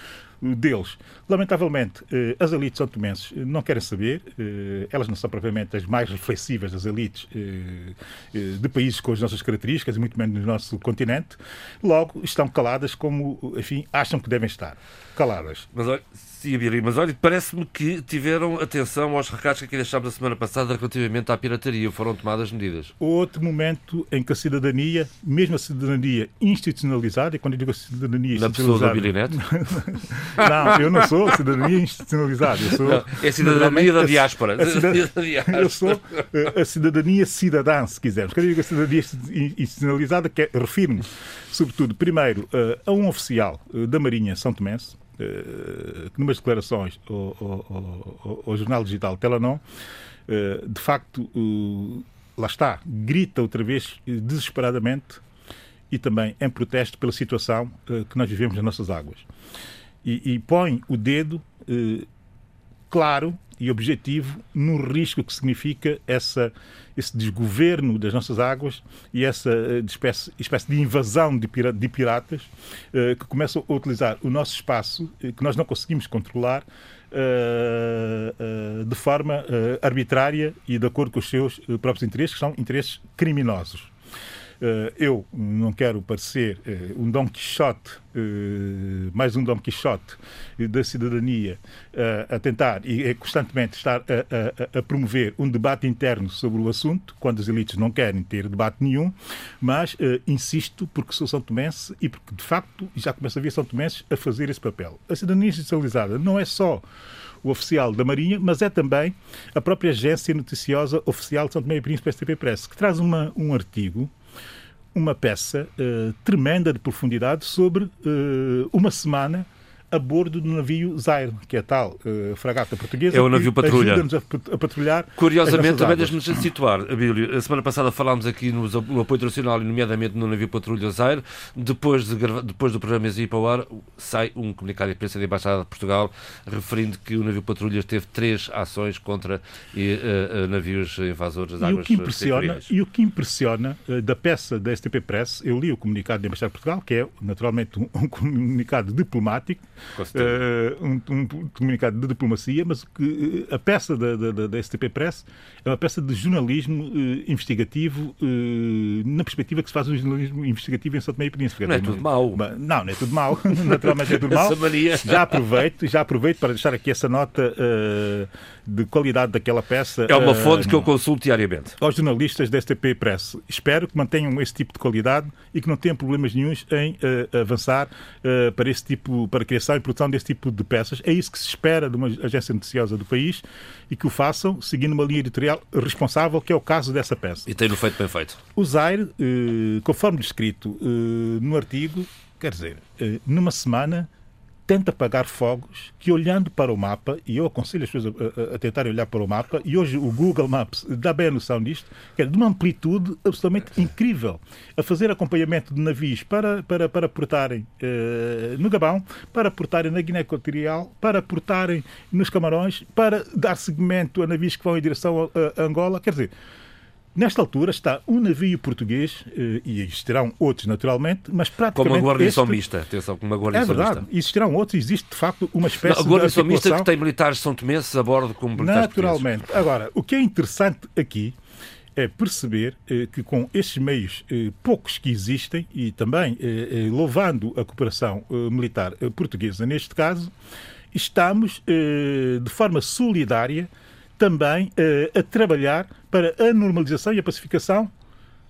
eh, deles. Lamentavelmente, eh, as elites são tomenses não querem saber, eh, elas não são propriamente as mais reflexivas das elites de países com as nossas características, e muito menos no nosso continente, logo estão caladas como, enfim, acham que devem estar. Caladas. Mas olha, sim, mas olha, parece-me que tiveram atenção aos recados que aqui deixámos a semana passada relativamente à pirataria. Foram tomadas medidas. Outro momento em que a cidadania, mesmo a cidadania institucionalizada, e quando eu digo a cidadania institucionalizada... Na pessoa do Não, eu não sou cidadania institucionalizada. Eu sou, não, é a cidadania da diáspora. Eu sou eh, a cidadania cidadã, se quisermos. Quando eu digo a cidadania institucionalizada, que é, refiro-me, sobretudo, primeiro, eh, a um oficial eh, da Marinha São Tomense, que numas declarações ao, ao, ao, ao jornal digital Telanon, de facto, lá está, grita outra vez desesperadamente e também em protesto pela situação que nós vivemos nas nossas águas. E, e põe o dedo eh, claro e objetivo no risco que significa essa, esse desgoverno das nossas águas e essa eh, espécie, espécie de invasão de, de piratas eh, que começam a utilizar o nosso espaço, eh, que nós não conseguimos controlar, de forma arbitrária e de acordo com os seus próprios interesses, que são interesses criminosos. Eh, eu não quero parecer eh, um Dom Quixote, eh, mais um Dom Quixote da cidadania, a tentar e constantemente estar a, a, a, promover um debate interno sobre o assunto, quando as elites não querem ter debate nenhum, mas insisto porque sou São Tomense e porque, de facto, já começa a ver São Tomenses a fazer esse papel. A cidadania institucionalizada não é só o oficial da Marinha, mas é também a própria agência noticiosa oficial de São Tomé e Príncipe STP Press, que traz uma, um artigo uma peça uh, tremenda de profundidade sobre uh, uma semana a bordo do navio Zaire, que é tal uh, fragata portuguesa. É o navio patrulha. A, a, patrulhar. Curiosamente, também deixe-me situar, Abílio. A semana passada falámos aqui no, no apoio internacional e, nomeadamente, no navio patrulha Zaire. Depois, de, depois do programa ir para o ar, sai um comunicado de imprensa da Embaixada de Portugal referindo que o navio patrulha teve três ações contra e, uh, uh, navios invasores das águas e o que impressiona E o que impressiona da peça da STP Press, eu li o comunicado da Embaixada de Portugal, que é naturalmente um, um comunicado diplomático, uh, um, um, comunicado de diplomacia, mas que uh, a peça da, da, da, STP Press é uma peça de jornalismo uh, investigativo na perspectiva que se faz um jornalismo investigativo em São Tomé e Príncipe. Não é tudo mau. Não, não é tudo mau. Naturalmente é tudo mau. Já aproveito, já aproveito para deixar aqui essa nota de qualidade daquela peça. É uma fonte que eu consulto diariamente. Aos jornalistas da STP Press. Espero que mantenham esse tipo de qualidade e que não tenham problemas nenhums em avançar para esse tipo, para a criação e produção desse tipo de peças. É isso que se espera de uma agência noticiosa do país e que o façam seguindo uma linha editorial responsável, que é o caso dessa peça. E tem-no feito bem feito. O Zaire, eh, conforme descrito eh, no artigo, quer dizer, eh, numa semana tenta apagar fogos que, olhando para o mapa, e eu aconselho as pessoas a, a, a tentarem olhar para o mapa, e hoje o Google Maps dá bem a noção disto, que é de uma amplitude absolutamente incrível, a fazer acompanhamento de navios para, para, para portarem eh, no Gabão, para portarem na Guiné Equatorial, para portarem nos Camarões, para dar seguimento a navios que vão em direção a, a Angola, quer dizer, Nesta altura está um navio português, eh, e existirão outros naturalmente, mas praticamente. Como a guarnição este... mista, atenção, como a guarnição É verdade, mista. existirão outros, existe de facto uma espécie Não, a guarnição de. mista que tem militares são tomenses a bordo como militares Naturalmente. Portugueses. Agora, o que é interessante aqui é perceber eh, que com estes meios eh, poucos que existem, e também eh, eh louvando a cooperação eh, militar portuguesa neste caso, estamos de forma solidária também uh, a trabalhar para a normalização e a pacificação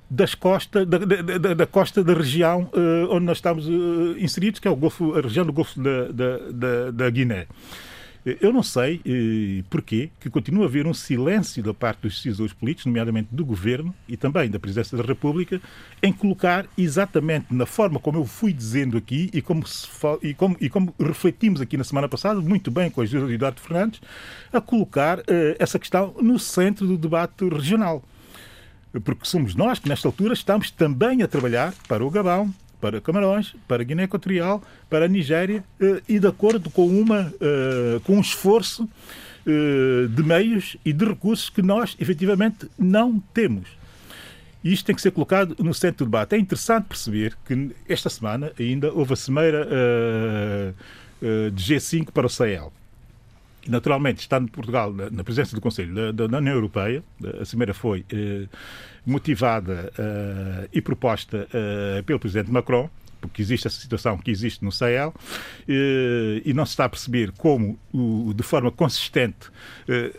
das costas, da, da, da costa da região uh, onde nós estamos uh, inseridos, que é o Golfo, a região do Golfo da, da, da Guiné. Eu não sei eh, porquê que continua a haver um silêncio da parte dos decisores políticos, nomeadamente do Governo e também da Presidência da República, em colocar exatamente na forma como eu fui dizendo aqui e como, e como, e como refletimos aqui na semana passada, muito bem com a ajuda de Eduardo Fernandes, a colocar eh, essa questão no centro do debate regional. Porque somos nós que, nesta altura, estamos também a trabalhar para o Gabão, para Camarões, para Guiné Equatorial, para a Nigéria eh, e de acordo com, uma, eh, com um esforço eh, de meios e de recursos que nós efetivamente não temos. E isto tem que ser colocado no centro do debate. É interessante perceber que esta semana ainda houve a cimeira de G5 para o Sahel. Naturalmente, estando Portugal na, presença do Conselho da, da, União Europeia, a cimeira foi eh, motivada uh, e proposta uh, pelo Presidente Macron, porque existe essa situação que existe no Sahel, eh, e não se está a perceber como, de forma consistente,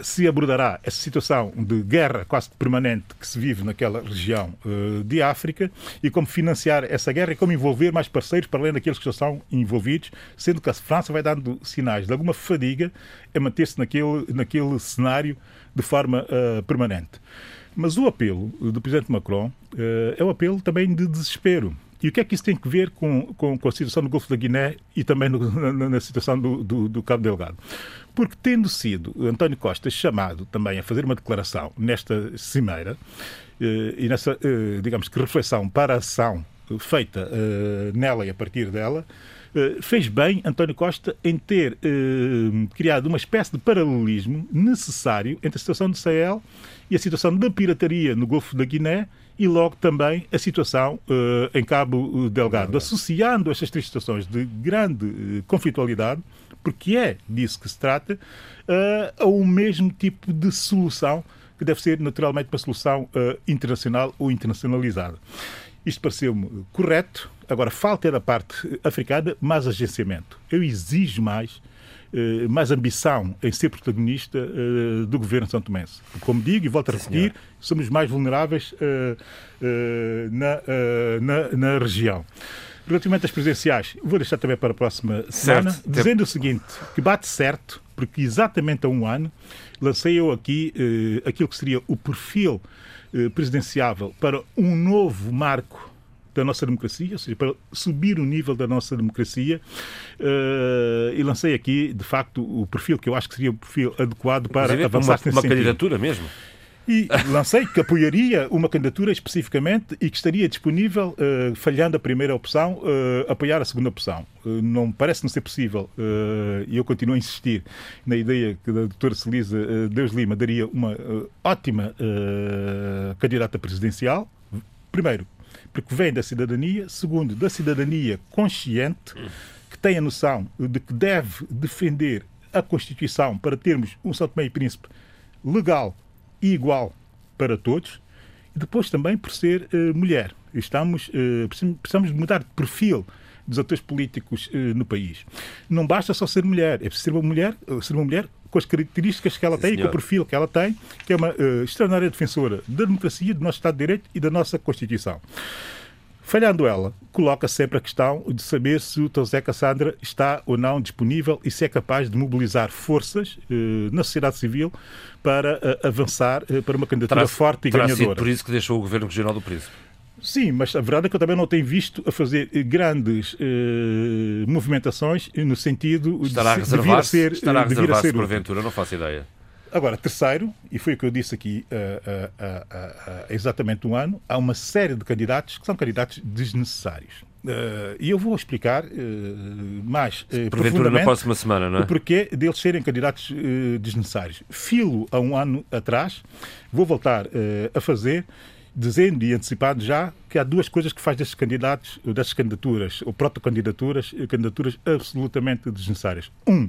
se abordará essa situação de guerra quase permanente que se vive naquela região de África e como financiar essa guerra e como envolver mais parceiros para além daqueles que já estão envolvidos, sendo que a França vai dando sinais de alguma fadiga a manter-se naquele, naquele cenário de forma permanente. Mas o apelo do Presidente Macron é o apelo também de desespero. E o que é que isso tem a ver com, com, com a situação do Golfo da Guiné e também no, na, na, situação do, do, do, Cabo Delgado? Porque, tendo sido António Costa chamado também a fazer uma declaração nesta cimeira, eh, e nessa, eh, digamos que, reflexão para a ação feita eh, nela e a partir dela, fez bem António Costa em ter criado uma espécie de paralelismo necessário entre a situação do Sahel e a situação da pirataria no Golfo da Guiné e logo também a situação uh, em Cabo Delgado, associando estas três situações de grande uh, conflitualidade, porque é disso que se trata, uh, a um mesmo tipo de solução que deve ser naturalmente uma solução internacional ou internacionalizada. Isto pareceu-me correto. Agora, falta é da parte africana mais agenciamento. Eu exijo mais eh, mais ambição em ser protagonista uh, do governo São Tomé. Como digo e volto a repetir, Sim, somos mais vulneráveis uh, na, na, na, região. Relativamente às presidenciais, vou deixar também para a próxima semana, certo. dizendo o seguinte, que bate certo, porque exatamente há um ano lancei eu aqui aquilo que seria o perfil presidenciável para um novo marco da nossa democracia, ou seja, para subir o nível da nossa democracia. Uh, e lancei aqui, de facto, o perfil que eu acho que seria o perfil adequado para Inclusive, avançar uma, uma candidatura mesmo. E lancei que apoiaria uma candidatura especificamente e que estaria disponível, uh, falhando a primeira opção, uh, apoiar a segunda opção. Uh, não parece não ser possível, e eu continuo a insistir na ideia que a doutora Celisa Deus Lima daria uma ótima candidata presidencial. Primeiro, porque vem da cidadania, segundo, da cidadania consciente, que tem a noção de que deve defender a Constituição para termos um Tomé e Príncipe legal e igual para todos, e depois também por ser uh, mulher. Estamos, uh, precisamos mudar de perfil dos atores políticos uh, no país. Não basta só ser mulher, é preciso ser uma mulher, ser uma mulher com as características que ela tem, com o perfil que ela tem, que é uma uh, extraordinária defensora da democracia, do nosso Estado de Direito e da nossa Constituição. Falhando ela, coloca sempre a questão de saber se o José Cassandra está ou não disponível e se é capaz de mobilizar forças eh, na sociedade civil para eh, avançar eh, para uma candidatura terá, forte e terá ganhadora. Sido por isso que deixou o governo regional do Príncipe. Sim, mas a verdade é que eu também não tenho visto a fazer grandes eh, movimentações no sentido estará de, a vir a ser, estará a reservar-se porventura, não faço ideia. Agora, terceiro, e foi o que eu disse aqui uh, uh, uh, exatamente um ano, há uma série de candidatos que são candidatos desnecessários. Uh, e eu vou explicar mais uh, Porventura na próxima semana, não é? o porquê deles serem candidatos desnecessários. Filo a um ano atrás, vou voltar a fazer, dizendo e antecipado já que há duas coisas que faz destes candidatos, destas candidaturas, ou proto-candidaturas, candidaturas absolutamente desnecessárias. Um,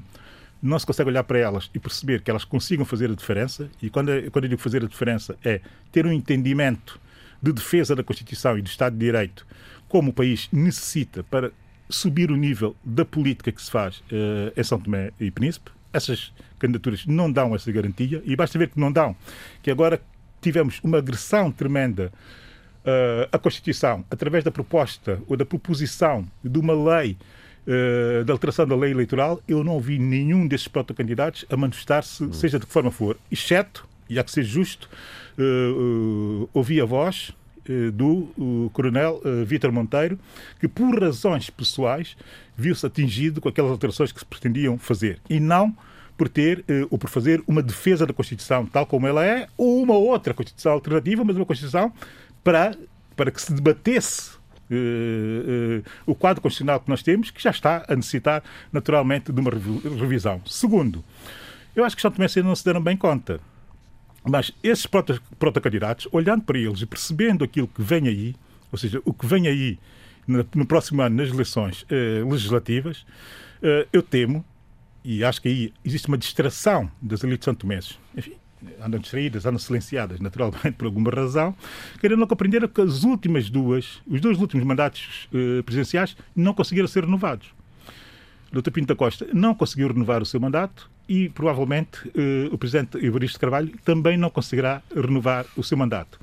não se consegue olhar para elas e perceber que elas consigam fazer a diferença, e quando, quando eu digo fazer a diferença é ter um entendimento de defesa da Constituição e do Estado de Direito como o país necessita para subir o nível da política que se faz uh, em São Tomé e Príncipe. Essas candidaturas não dão essa garantia e basta ver que não dão, que agora tivemos uma agressão tremenda uh, à Constituição através da proposta ou da proposição de uma lei uh, da alteração da lei eleitoral, eu não vi nenhum desses protocandidatos a manifestar-se, hum. seja de que forma for, exceto, e há que ser justo, uh, uh, ouvi a voz do coronel Vítor Monteiro, que por razões pessoais viu-se atingido com aquelas alterações que se pretendiam fazer, e não por ter ou por fazer uma defesa da Constituição tal como ela é, ou uma outra Constituição alternativa, mas uma Constituição para, para que se debatesse Uh, uh, o quadro constitucional que nós temos, que já está a necessitar naturalmente de uma revisão. Segundo, eu acho que São Tomé não se deram bem conta. Mas esses protocandidatos, olhando para eles e percebendo aquilo que vem aí, ou seja, o que vem aí no, no próximo ano nas eleições uh, legislativas, eu temo, e acho que aí existe uma distração das elites santomenses. Enfim, andam distraídas, andam silenciadas, naturalmente, por alguma razão, querendo não compreender que as últimas duas, os dois últimos mandatos eh, presidenciais não conseguiram ser renovados. Dr. Pinto da Costa não conseguiu renovar o seu mandato e, provavelmente, eh, o Presidente Evaristo Carvalho também não conseguirá renovar o seu mandato.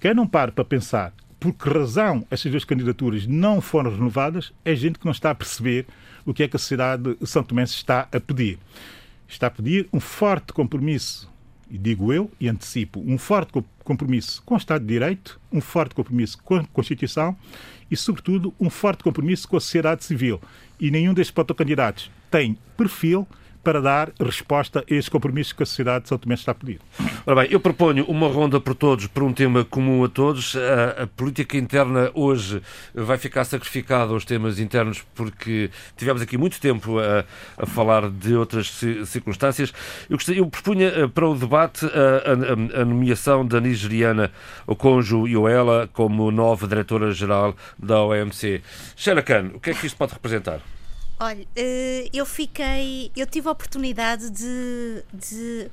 Quem não pare para pensar por que razão estas duas candidaturas não foram renovadas é gente que não está a perceber o que é que a sociedade são tomense está a pedir. Está a pedir um forte compromisso e digo eu e antecipo, um forte compromisso com o Estado de Direito, um forte compromisso com a Constituição e, sobretudo, um forte compromisso com a sociedade civil. E nenhum destes protocandidatos tem perfil para dar resposta a estes compromissos que a sociedade de São Tomé está a pedir. Ora bem, eu proponho uma ronda por todos, por um tema comum a todos. A, a, política interna hoje vai ficar sacrificada aos temas internos porque tivemos aqui muito tempo a, a falar de outras circunstâncias. Eu, gostaria, eu propunha eh, para o debate a, a nomeação da nigeriana Okonjo Iweala como nova diretora-geral da OMC. Sheila Khan, o que é que isto pode representar? Olha, eh, eu fiquei. Eu tive a oportunidade de. de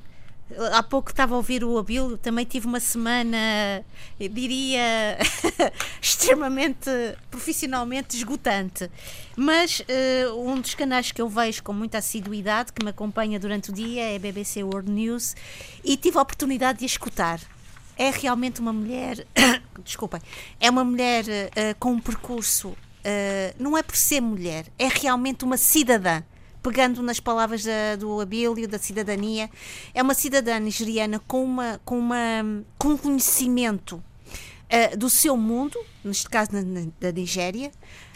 há pouco estava a ouvir o Abílio, também tive uma semana, eu diria, extremamente profissionalmente esgotante. Mas uh, um dos canais que eu vejo com muita assiduidade, que me acompanha durante o dia, é a BBC World News, e tive a oportunidade de escutar. É realmente uma mulher, desculpem, é uma mulher uh, com um percurso uh, não é por ser mulher, é realmente uma cidadã. Pegando nas palavras da, do Abílio, da cidadania, é uma cidadã nigeriana com, uma, com, uma, com um conhecimento uh, do seu mundo, neste caso na, na, da Nigéria,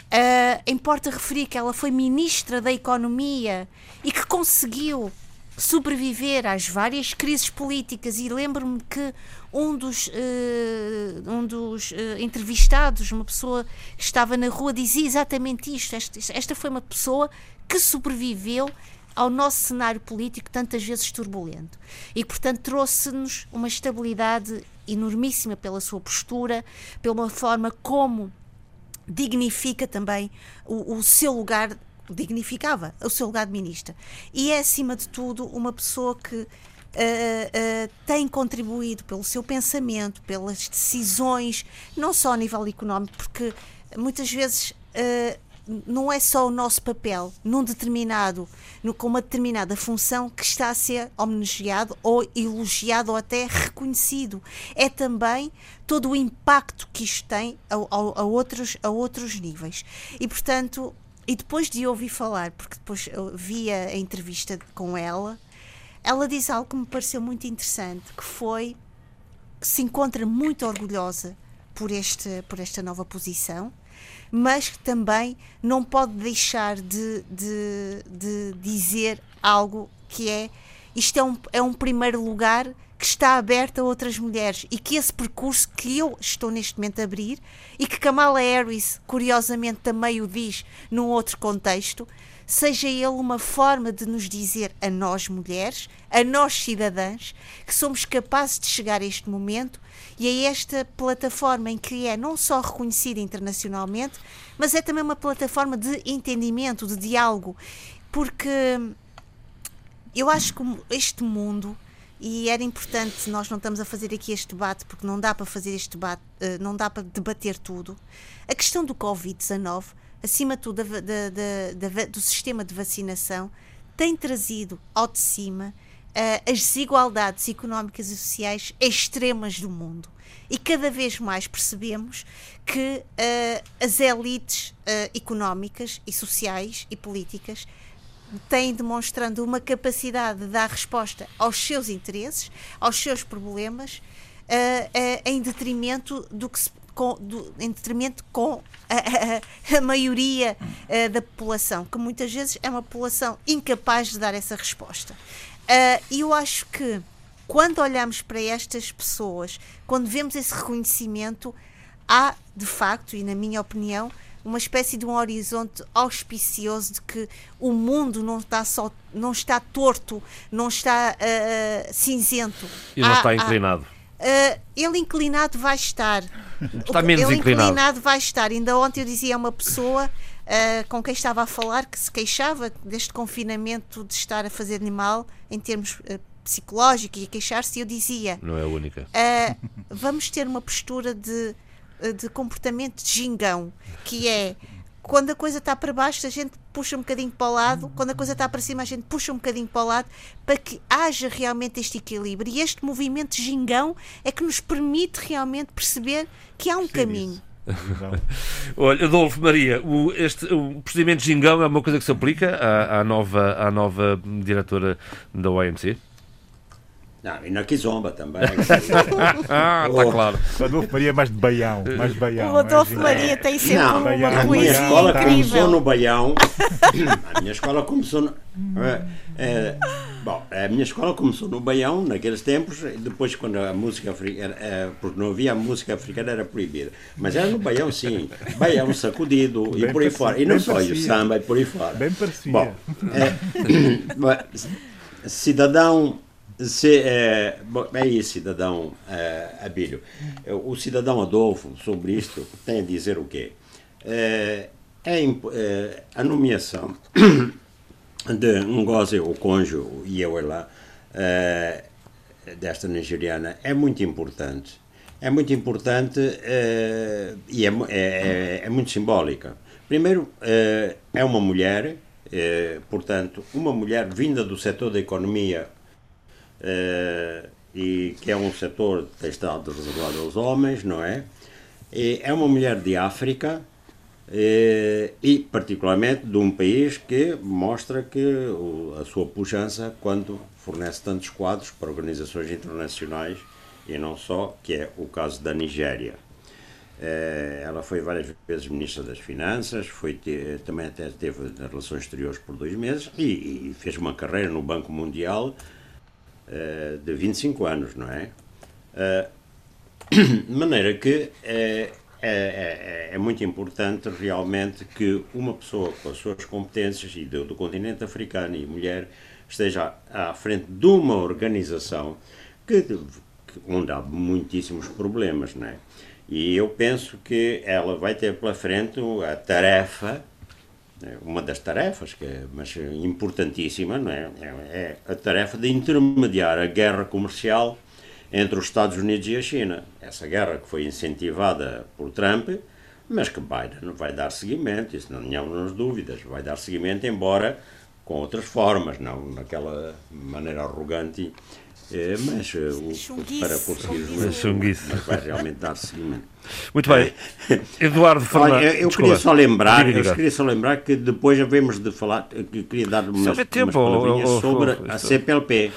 Uh, importa referir que ela foi ministra da Economia e que conseguiu sobreviver às várias crises políticas e lembro-me que um dos, uh, um dos uh, entrevistados, uma pessoa que estava na rua, dizia exatamente isto. Esta, esta foi uma pessoa que sobreviveu ao nosso cenário político tantas vezes turbulento. E, portanto, trouxe-nos uma estabilidade enormíssima pela sua postura, pela forma como dignifica também o, o seu lugar dignificava o seu lugar de ministra. E é, acima de tudo, uma pessoa que Uh, uh, tem contribuído pelo seu pensamento, pelas decisões, não só a nível económico, porque muitas vezes uh, não é só o nosso papel num determinado, no, com uma determinada função que está a ser homenageado ou elogiado ou até reconhecido. É também todo o impacto que isto tem a, a, a outros, a outros níveis. E, portanto, e depois de ouvir falar, porque depois eu vi a entrevista com ela, ela diz algo que me pareceu muito interessante, que foi que se encontra muito orgulhosa por, este, por esta nova posição mas que também não pode deixar de, de, de dizer algo que é isto é um, é um primeiro lugar que está aberto a outras mulheres e que esse percurso que eu estou neste momento a abrir e que Kamala Harris, curiosamente, também o diz num outro contexto, seja ele uma forma de nos dizer a nós mulheres, a nós cidadãs, que somos capazes de chegar a este momento e é esta plataforma em que é não só reconhecida internacionalmente, mas é também uma plataforma de entendimento, de diálogo, porque eu acho que este mundo e era importante, nós não estamos a fazer aqui este debate porque não dá para fazer este debate, eh, não dá para debater tudo. A questão do Covid-19, acima de tudo da, da, da, do sistema de vacinação, tem trazido ao de cima uh, as desigualdades económicas e sociais extremas do mundo. E cada vez mais percebemos que uh, as elites uh, económicas e sociais e políticas têm demonstrando uma capacidade de dar resposta aos seus interesses, aos seus problemas, em detrimento do que se com, do, em detrimento com a, a, a maioria uh, da população, que muitas vezes é uma população incapaz de dar essa resposta. Uh, e eu acho que quando olhamos para estas pessoas, quando vemos esse reconhecimento, há de facto, e na minha opinião, uma espécie de um horizonte auspicioso de que o mundo não está só não está torto, não está uh, cinzento. E não há, está inclinado. Há, uh, ele inclinado vai estar. Está menos ele inclinado. inclinado vai estar. Ainda ontem eu dizia a uma pessoa uh, com quem estava a falar que se queixava deste confinamento de estar a fazer animal em termos uh, psicológicos e queixar-se, eu dizia: Não é a única. Vamos ter uma postura de, de comportamento de gingão, que é quando a coisa está para baixo, a gente puxa um bocadinho para o lado, quando a coisa está para cima, a gente puxa um bocadinho para o lado, para que haja realmente este equilíbrio. E este movimento de gingão é que nos permite realmente perceber que há um Sim, caminho. Isso. Olha, Adolfo Maria, o, este, o procedimento de gingão é uma coisa que se aplica à, à, nova, à nova diretora da OMC? Não, e na Kizomba também. ah, está claro. O Adolfo Maria é mais de Baião. Mais de baião o Adolfo é, Maria tem sempre não, uma a minha escola incrível. começou no Baião. a minha escola começou no... É, é, bom, a minha escola começou no Baião, naqueles tempos, depois quando a música africana, é, porque não havia música africana, era proibida. Mas era no Baião, sim. Baião sacudido bem e por aí fora. E não só o samba e por aí fora. Bem parecido. Bom, é, cidadão se, é, é isso, cidadão é, Abílio. O cidadão Adolfo, sobre isto, tem a dizer o quê? É, é, é a nomeação de Ngozi Okonjo Iweala, é, desta nigeriana, é muito importante. É muito importante é, e é, é, é, muito simbólica. Primeiro, é, é uma mulher, portanto, uma mulher vinda do setor da economia e que é um setor que estado reservado aos homens, não é? E é uma mulher de África uh, e, particularmente, de um país que mostra que a sua pujança quando fornece tantos quadros para organizações internacionais e não só, que é o caso da Nigéria. Uh, ela foi várias vezes Ministra das Finanças, foi também até teve Relações Exteriores por dois meses e, e, fez uma carreira no Banco Mundial uh, de 25 anos, não é? De maneira que é, é, é, muito importante realmente que uma pessoa com as suas competências e do, do continente africano e mulher esteja à frente de uma organização que, que, onde há muitíssimos problemas, não é? E eu penso que ela vai ter pela frente a tarefa uma das tarefas, que é, mas importantíssima, não é? é a tarefa de intermediar a guerra comercial entre os Estados Unidos e a China. Essa guerra que foi incentivada por Trump, mas que Biden vai dar seguimento, isso não tínhamos dúvidas, vai dar seguimento, embora com outras formas, não naquela maneira arrogante é, mas eh, o, para conseguir mas vai realmente dar seguimento. Muito bem. Eduardo Fernandes. Olha, eu queria só lembrar, diga, diga. eu queria só lembrar que depois havemos de falar, que queria dar umas, tempo, umas ou, sobre ou, a CPLP.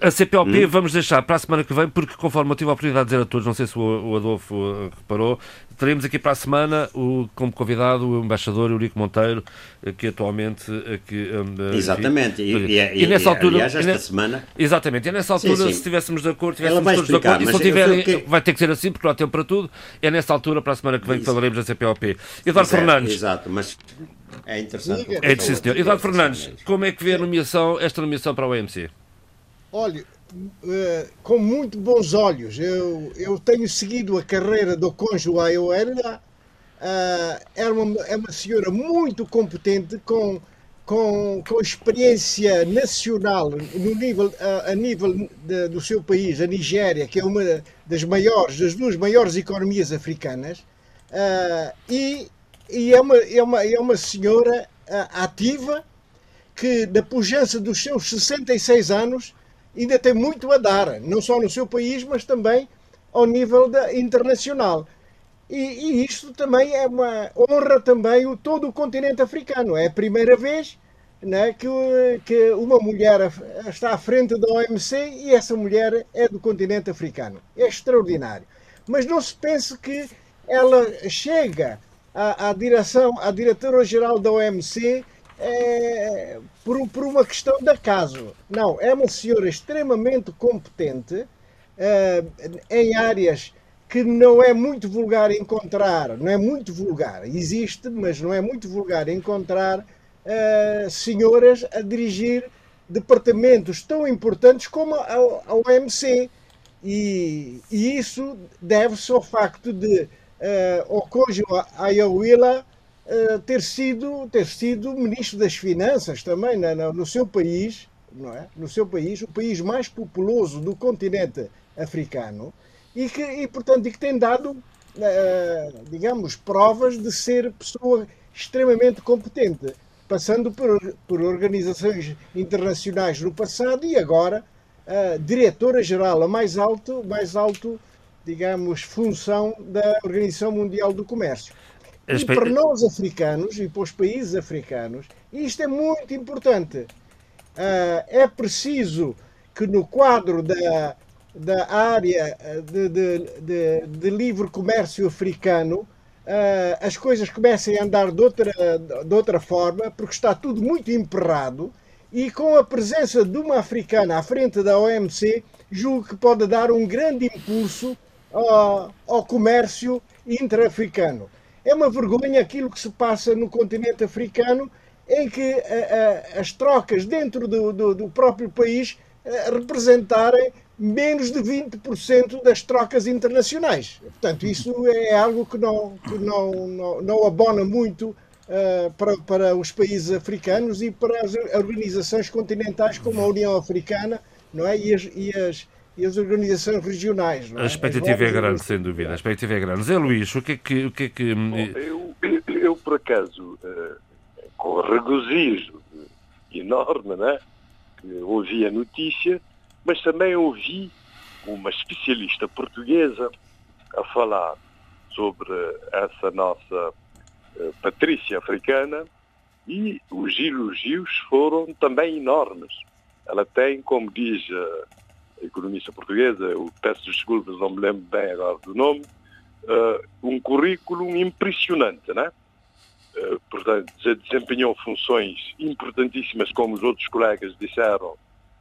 A CPLP hum? vamos deixar para a semana que vem, porque conforme eu tive a oportunidade de dizer a todos, não sei se o Adolfo eh, reparou, teremos aqui para a semana o, como convidado o embaixador Eurico Monteiro, eh, que atualmente aqui, Exatamente, e, e, e, e, nessa altura, aliás, esta semana... Exatamente, e nessa altura, sim, sim. se estivéssemos de acordo, estivéssemos todos explicar, de acordo, e se não tiverem, que... vai ter que ser assim, porque não há tempo para tudo, é nessa altura, para a semana que vem, que falaremos da CPOP. Eduardo exato, Fernandes. Exato, mas é interessante. É, sim, senhor. Eduardo Fernandes, como é que vê a nomeação, esta nomeação para o OMC? Olha, uh, com muito bons olhos. Eu, eu tenho seguido a carreira do cônjuge Ayoela. Uh, é, uma, é uma senhora muito competente, com com, com experiência nacional no nível, a, a nível de, do seu país, a Nigéria, que é uma das maiores, das duas maiores economias africanas, uh, e, e é, uma, é, uma, é uma senhora uh, ativa que, na pujança dos seus 66 anos, ainda tem muito a dar, não só no seu país, mas também ao nível da, internacional. E, e isto também é uma honra também o, todo o continente africano. É a primeira vez né, que, que uma mulher está à frente da OMC e essa mulher é do continente africano. É extraordinário. Mas não se pense que ela chega à, à direção, à diretora-geral da OMC é, por, por, uma questão de acaso. Não, é uma senhora extremamente competente é, em áreas que não é muito vulgar encontrar, não é muito vulgar, existe, mas não é muito vulgar encontrar uh, senhoras a dirigir departamentos tão importantes como a, a OMC. E, e isso deve-se ao facto de uh, o cônjuge Ayawila uh, ter, sido, ter sido ministro das Finanças também na, na, no seu país, não é? no seu país, o país mais populoso do continente africano, e que, e, portanto, e que tem dado, uh, digamos, provas de ser pessoa extremamente competente, passando por, por organizações internacionais no passado e agora uh, diretora-geral, a mais alto, mais alto, digamos, função da Organização Mundial do Comércio. E para nós africanos e para os países africanos, isto é muito importante. Uh, é preciso que no quadro da, da área de, de, de, de livre comércio africano uh, as coisas comecem a andar de outra, de outra forma, porque está tudo muito emperrado, e com a presença de uma africana à frente da OMC, julgo que pode dar um grande impulso ao, ao comércio intra-africano. É uma vergonha aquilo que se passa no continente africano, em que uh, uh, as trocas dentro do, do, do próprio país representarem menos de 20% das trocas internacionais. Portanto, isso é algo que não, que não, não, não abona muito uh, para, para os países africanos e para as organizações continentais como a União Africana não é? e, as, e, as, e as organizaçõas regionais. É? A expectativa é grande, sem dúvida. A expectativa é grande. Zé Luís, o que é que. O que, é que... Bom, eu, eu, por acaso, uh, com regozijo enorme, né, que ouvi a notícia mas também ouvi uma especialista portuguesa a falar sobre essa nossa uh, Patrícia africana e os elogios foram também enormes. Ela tem, como diz a economista portuguesa, eu peço desculpas, não me lembro bem agora do nome, uh, um currículo impressionante, né? Uh, portanto, desempenhou funções importantíssimas, como os outros colegas disseram,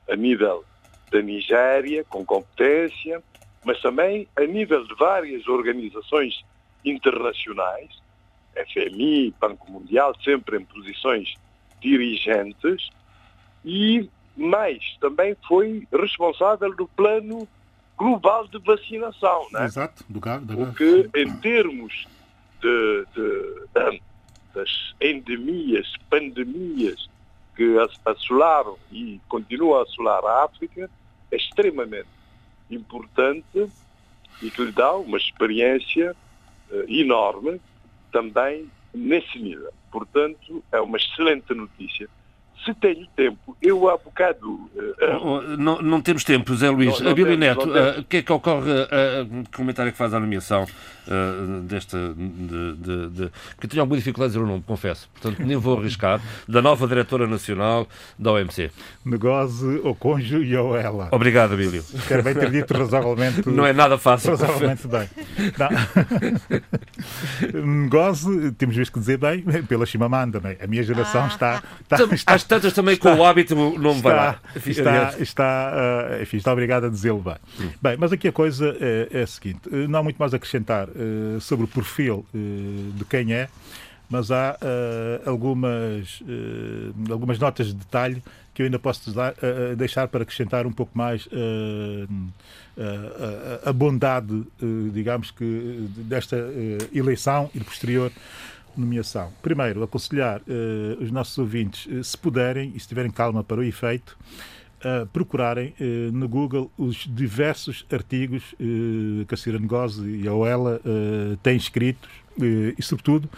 a nível da Nigéria, com competência, mas também a nível de várias organizações internacionais, FMI, Banco Mundial, sempre em posições dirigentes, e mais, também foi responsável do plano global de vacinação. Né? Exato, do GAV. O que, em termos de, de, de das endemias, pandemias que assolaram e continuam a assolar a África é extremamente importante e que lhe dá uma experiência uh, enorme também nesse nível. Portanto, é uma excelente notícia se tenho tempo, eu há bocado. Uh, não, não temos tempo, Zé Luís. Não, não Neto, o uh, que é que ocorre? Uh, comentário que faz a nomeação uh, desta. De, de, de, que tenho alguma dificuldade de dizer o nome, confesso. Portanto, nem vou arriscar. Da nova diretora nacional da OMC. Negoze, o cônjuge e ou ela. Obrigado, Abílio. Quero bem ter dito razoavelmente. Não é nada fácil. Razoavelmente bem. Negoze, temos visto que dizer bem, pela Chimamanda. Né? A minha geração ah. está, está, está tantas também está, com o hábito não me vai lá. Está, está, uh, enfim, está obrigado a dizê-lo bem. Hum. Bem, mas aqui a coisa é, é a seguinte: eh, não há muito mais a acrescentar uh, sobre o perfil uh, de quem é, mas há algumas, algumas notas de detalhe que eu ainda posso deixar para acrescentar um pouco mais a bondade, digamos que, desta eleição e posterior nomeação. Primeiro, aconselhar os nossos ouvintes, se puderem e se tiverem calma para o efeito, uh, procurarem no Google os diversos artigos que a Cira Negose e a OELA têm escritos e, sobretudo,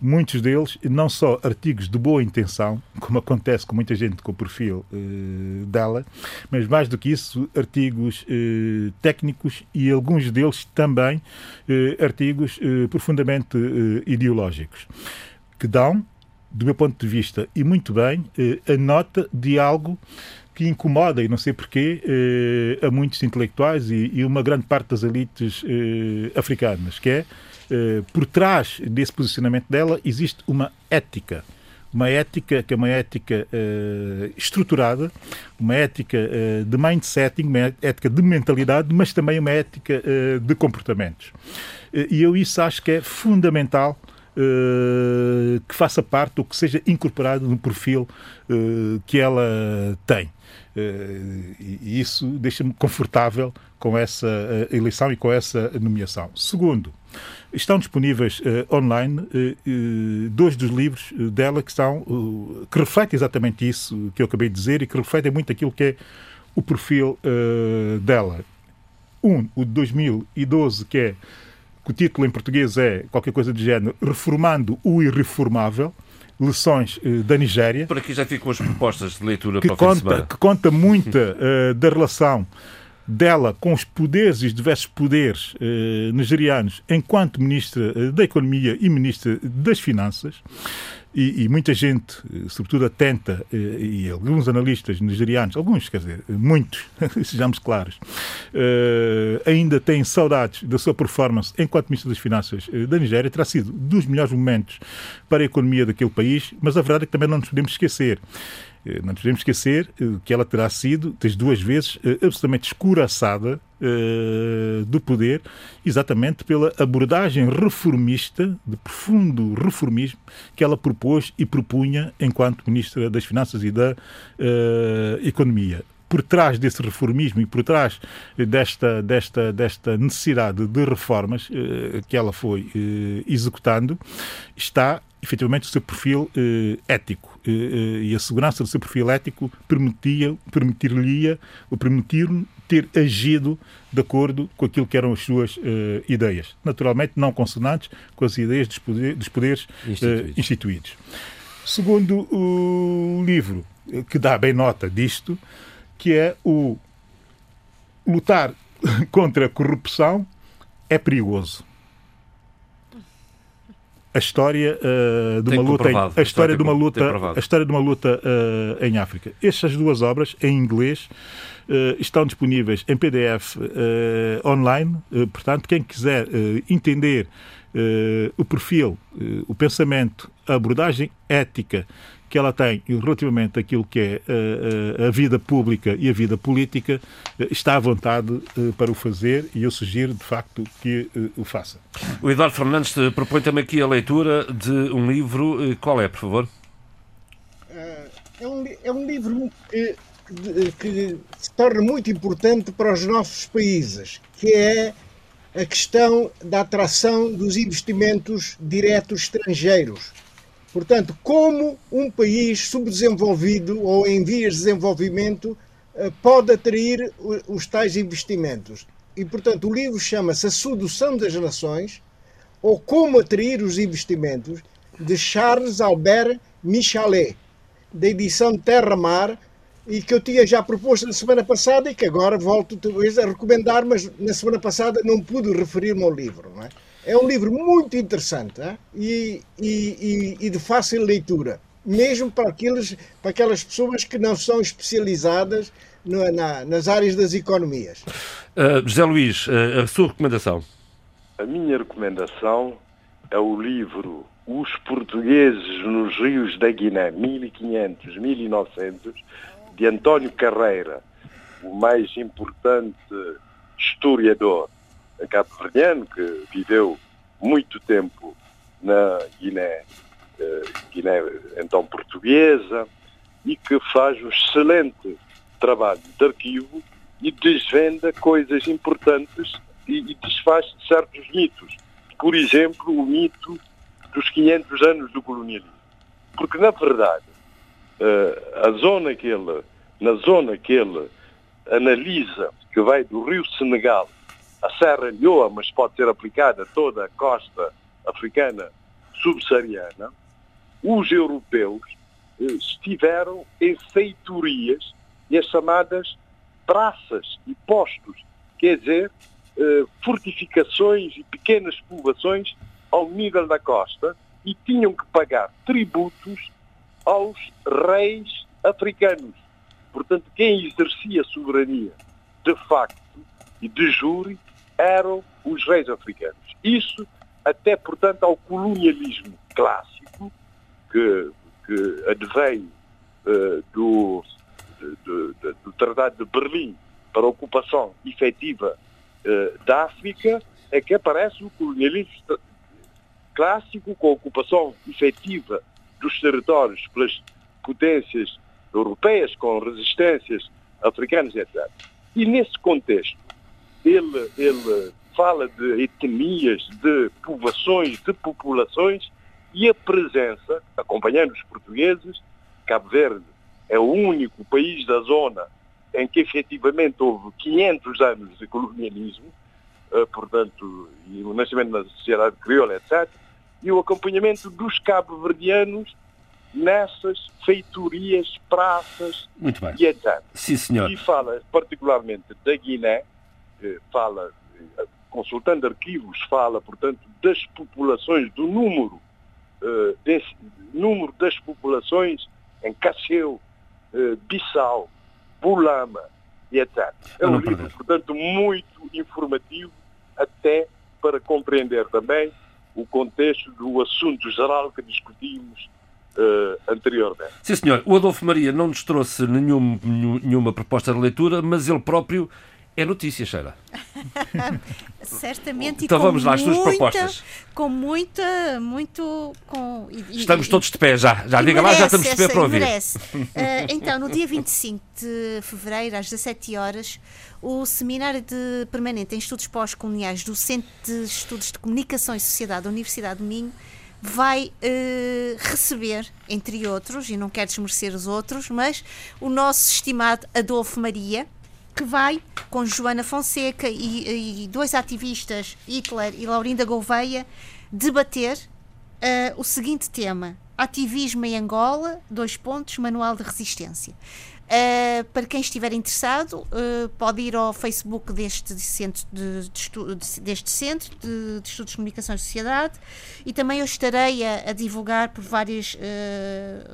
muitos deles, não só artigos de boa intenção, como acontece com muita gente com o perfil eh, dela, mas mais do que isso, artigos eh, técnicos e alguns deles também eh, artigos profundamente ideológicos, que dão, do meu ponto de vista, e muito bem, a nota de algo que incomoda, e não sei porquê, a muitos intelectuais e, e, uma grande parte das elites africanas, que é eh, por trás desse posicionamento dela existe uma ética. Uma ética que é uma ética uh, estruturada, uma ética uh, de mindsetting, uma ética de mentalidade, mas também uma ética uh, de comportamentos. e eu isso acho que é fundamental que faça parte ou que seja incorporado no perfil que ela tem. E isso deixa-me confortável com essa eleição e com essa nomeação. Segundo, Estão disponíveis uh, online dois dos livros dela que são que refletem exatamente isso que eu acabei de dizer e que refletem muito aquilo que é o perfil dela. Um, o de 2012, que é que o título em português é qualquer coisa do género Reformando o Irreformável, lições da Nigéria. Por aqui já ficam as propostas de leitura que para o conta, Que conta muita da relação dela com os poderes e os diversos poderes eh, nigerianos enquanto Ministra eh, da Economia e Ministra das Finanças. E, e, muita gente, eh, sobretudo atenta, eh, e alguns analistas nigerianos, alguns, quer dizer, muitos, sejamos claros, ainda têm saudades da sua performance enquanto Ministro das Finanças da Nigéria. Terá sido dos melhores momentos para a economia daquele país, mas a verdade é que também não nos podemos esquecer eh, não podemos esquecer eh, que ela terá sido, das duas vezes, eh, absolutamente escuraçada do poder, exatamente pela abordagem reformista, de profundo reformismo, que ela propôs e propunha enquanto Ministra das Finanças e da Economia. Por trás desse reformismo e por trás desta, desta, desta necessidade de reformas eh, que ela foi eh, executando, está efetivamente o seu perfil eh, ético eh, eh, e a segurança do seu perfil ético permitia, permitir-lhe ou permitir ter agido de acordo com aquilo que eram as suas eh, ideias. Naturalmente, não consonantes com as ideias dos, poder, dos poderes eh, instituídos. instituídos. Segundo o livro, que dá bem nota disto, que é o lutar contra a corrupção é perigoso a história uh, de uma luta, em, a história de uma luta, a história de uma luta uh, em África. Estas duas obras em inglês uh, estão disponíveis em PDF online. portanto, quem quiser entender o perfil, o pensamento, a abordagem ética que ela tem relativamente àquilo que é a, a, a vida pública e a vida política, está à vontade para o fazer e eu sugiro, de facto, que o faça. O Eduardo Fernandes propõe também aqui a leitura de um livro. Qual é, por favor? É um, é um livro que, que se torna muito importante para os nossos países, que é a questão da atração dos investimentos diretos estrangeiros Portanto, como um país subdesenvolvido ou em vias de desenvolvimento eh, pode atrair os tais investimentos. E, portanto, o livro chama-se A Sedução das Nações ou Como Atrair os Investimentos, de Charles Albert Michalet, da edição Terra Mar, e que eu tinha já proposto na semana passada e que agora volto talvez a recomendar, mas na semana passada não pude referir-me ao livro. Não é? É um livro muito interessante é? e, e, e, de fácil leitura, mesmo para, aqueles, para aquelas pessoas que não são especializadas no, na, nas áreas das economias. Uh, José Luís, uh, a sua recomendação? A minha recomendação é o livro Os Portugueses nos Rios da Guiné, 1500-1900, de António Carreira, o mais importante historiador cabo-verdiano que viveu muito tempo na Guiné, eh, Guiné então portuguesa, e que faz um excelente trabalho de arquivo e desvenda coisas importantes e, e desfaz certos mitos. Por exemplo, o mito dos 500 anos do colonialismo. Porque, na verdade, uh, a zona que ele, na zona que ele analisa, que vai do rio Senegal a Serra Leoa, mas pode ser aplicada a toda a costa africana subsaariana, os europeus uh, estiveram em feitorias e as chamadas praças e postos, quer dizer, eh, fortificações e pequenas povoações ao nível da costa e tinham que pagar tributos aos reis africanos. Portanto, quem exercia soberania de facto de jure eram os reis africanos. Isso até, portanto, ao colonialismo clássico, que, que advém uh, do, do, do, do Tratado de Berlim para a ocupação efetiva uh, da África, é que aparece o colonialismo clássico com a ocupação efetiva dos territórios pelas potências europeias, com resistências africanas, etc. E nesse contexto, ele, ele fala de etnias, de povoações, de populações e a presença, acompanhando os portugueses, Cabo Verde é o único país da zona em que efetivamente houve 500 anos de colonialismo, uh, portanto, e o nascimento da sociedade crioula, etc., e o acompanhamento dos cabo-verdianos nessas feitorias, praças e etc. Sim, senhor. E fala particularmente da Guiné, fala, consultando arquivos, fala, portanto, das populações, do número, uh, desse, número das populações em Cacheu, Bissau, Bulama e etc. É um livro, perder. portanto, muito informativo, até para compreender também o contexto do assunto geral que discutimos uh, anteriormente. Sim, senhor. O Adolfo Maria não nos trouxe nenhum, nenhuma proposta de leitura, mas ele próprio é notícia, Sheila. Certamente. Então vamos lá, as suas propostas. Com muita, muito. Com, e, estamos e, todos de pé já. Já diga lá, já estamos de pé para ouvir. Uh, então, no dia 25 de fevereiro, às 17 horas, o Seminário de Permanente em Estudos Pós-Coloniais do Centro de Estudos de Comunicação e Sociedade da Universidade do Minho vai uh, receber, entre outros, e não quero desmerecer os outros, mas o nosso estimado Adolfo Maria que vai com Joana Fonseca e, e dois ativistas, Hitler e Laurinda Gouveia, debater uh, o seguinte tema: Ativismo em Angola, dois pontos, Manual de Resistência. Uh, para quem estiver interessado, uh, pode ir ao Facebook deste centro, de, de deste centro de, de, Estudos de Comunicação e Sociedade e também eu estarei a, a divulgar por várias uh,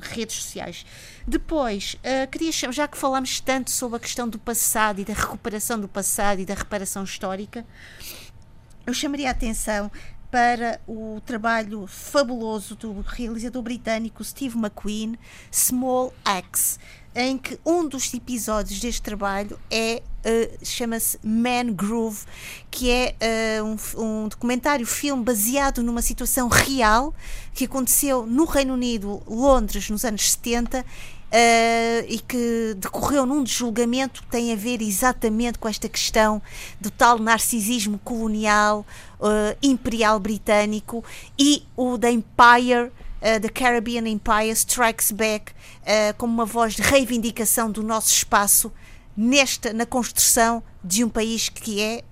redes sociais. Depois, queria chamar, já que falamos tanto sobre a questão do passado e da recuperação do passado e da reparação histórica, eu chamaria a atenção para o trabalho fabuloso do realizador britânico Steve McQueen, Small Axe em que um dos episódios deste trabalho é uh, chama-se Man Groove, que é uh, um, um, documentário filme baseado numa situação real que aconteceu no Reino Unido, Londres, nos anos 70. Uh, eh, e que decorreu num julgamento que tem a ver exatamente com esta questão do tal narcisismo colonial imperial britânico e o da Empire uh, The Caribbean Empire Strikes Back uh, como uma voz de reivindicação do nosso espaço nesta na construção de um país que é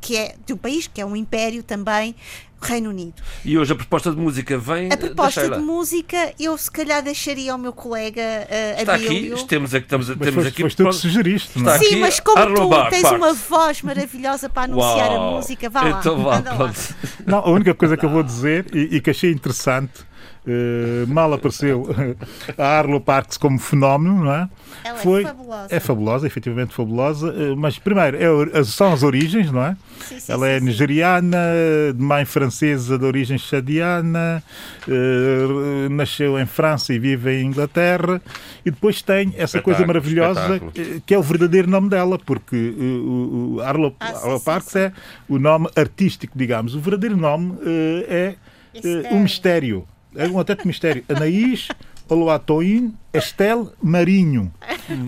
que é de um país que é um império também Reino Unido. E hoje a proposta de música vem A proposta de música eu se calhar deixaria ao meu colega uh, Está Abílio. aqui, temos, aqui, temos, Mas temos foste, aqui foste tu que sugeriste, não é? Está Sim, aqui mas como Arlo tu Bar tens Parks. uma voz maravilhosa para anunciar Uau. a música, vá lá. Então vá, anda lá. Não, a única coisa que eu vou dizer e, e que achei interessante, eh, mal apareceu a Arlo Parks como fenómeno, não é? Ela é Foi, fabulosa. É fabulosa, efetivamente fabulosa, eh, mas primeiro é são as origens, não é? Sim, sim, Ela sim, é sim. nigeriana, de mãe francesa de origem chadiana, eh, nasceu em França e vive em Inglaterra, e depois tem essa coisa maravilhosa espetáculo. que é o verdadeiro nome dela, porque o, Arlo, Ah, sim, Arlo sim, Parks sim. é o nome artístico, digamos. O verdadeiro nome é um mistério. É um autêntico mistério. Anaís Oluatoin Estel Marinho.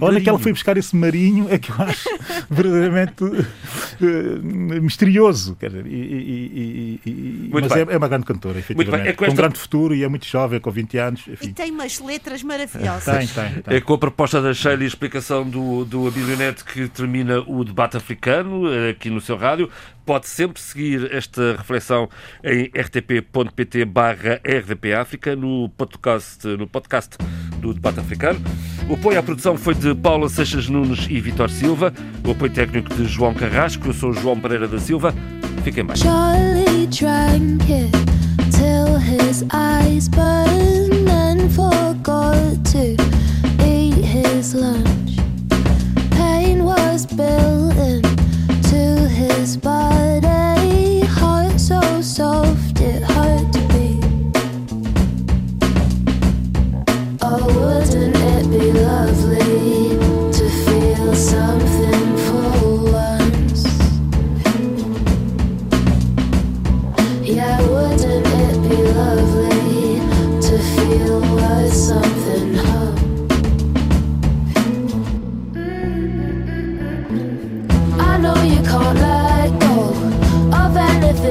Olha que ela foi buscar esse marinho, é que eu acho verdadeiramente eh, misterioso. Quer dizer, e- e- e- e- mas é, é uma grande cantora, efetivamente. É com esta- um grande futuro e é muito jovem, com 20 anos. E Enfim. tem umas letras maravilhosas. Tem, tem, tem. É com a proposta da Sheila e a explicação do, do Abilionet que termina o debate africano eh, aqui no seu rádio. Pode sempre seguir esta reflexão em rtp.pt barra RDP África no podcast, no podcast do debate africano. O apoio à produção foi de Paula Seixas Nunes e Vitor Silva. O apoio técnico de João Carrasco. Eu sou João Pereira da Silva. Fiquem bem. Charlie drank it till his eyes burned and forgot to eat his lunch. Pain was built into his body, heart so soft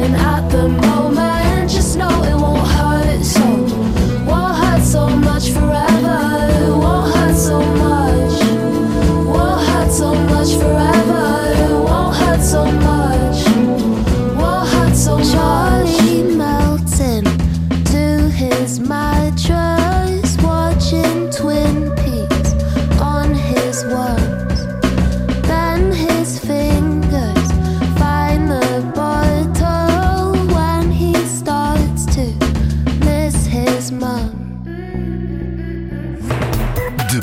staring at the.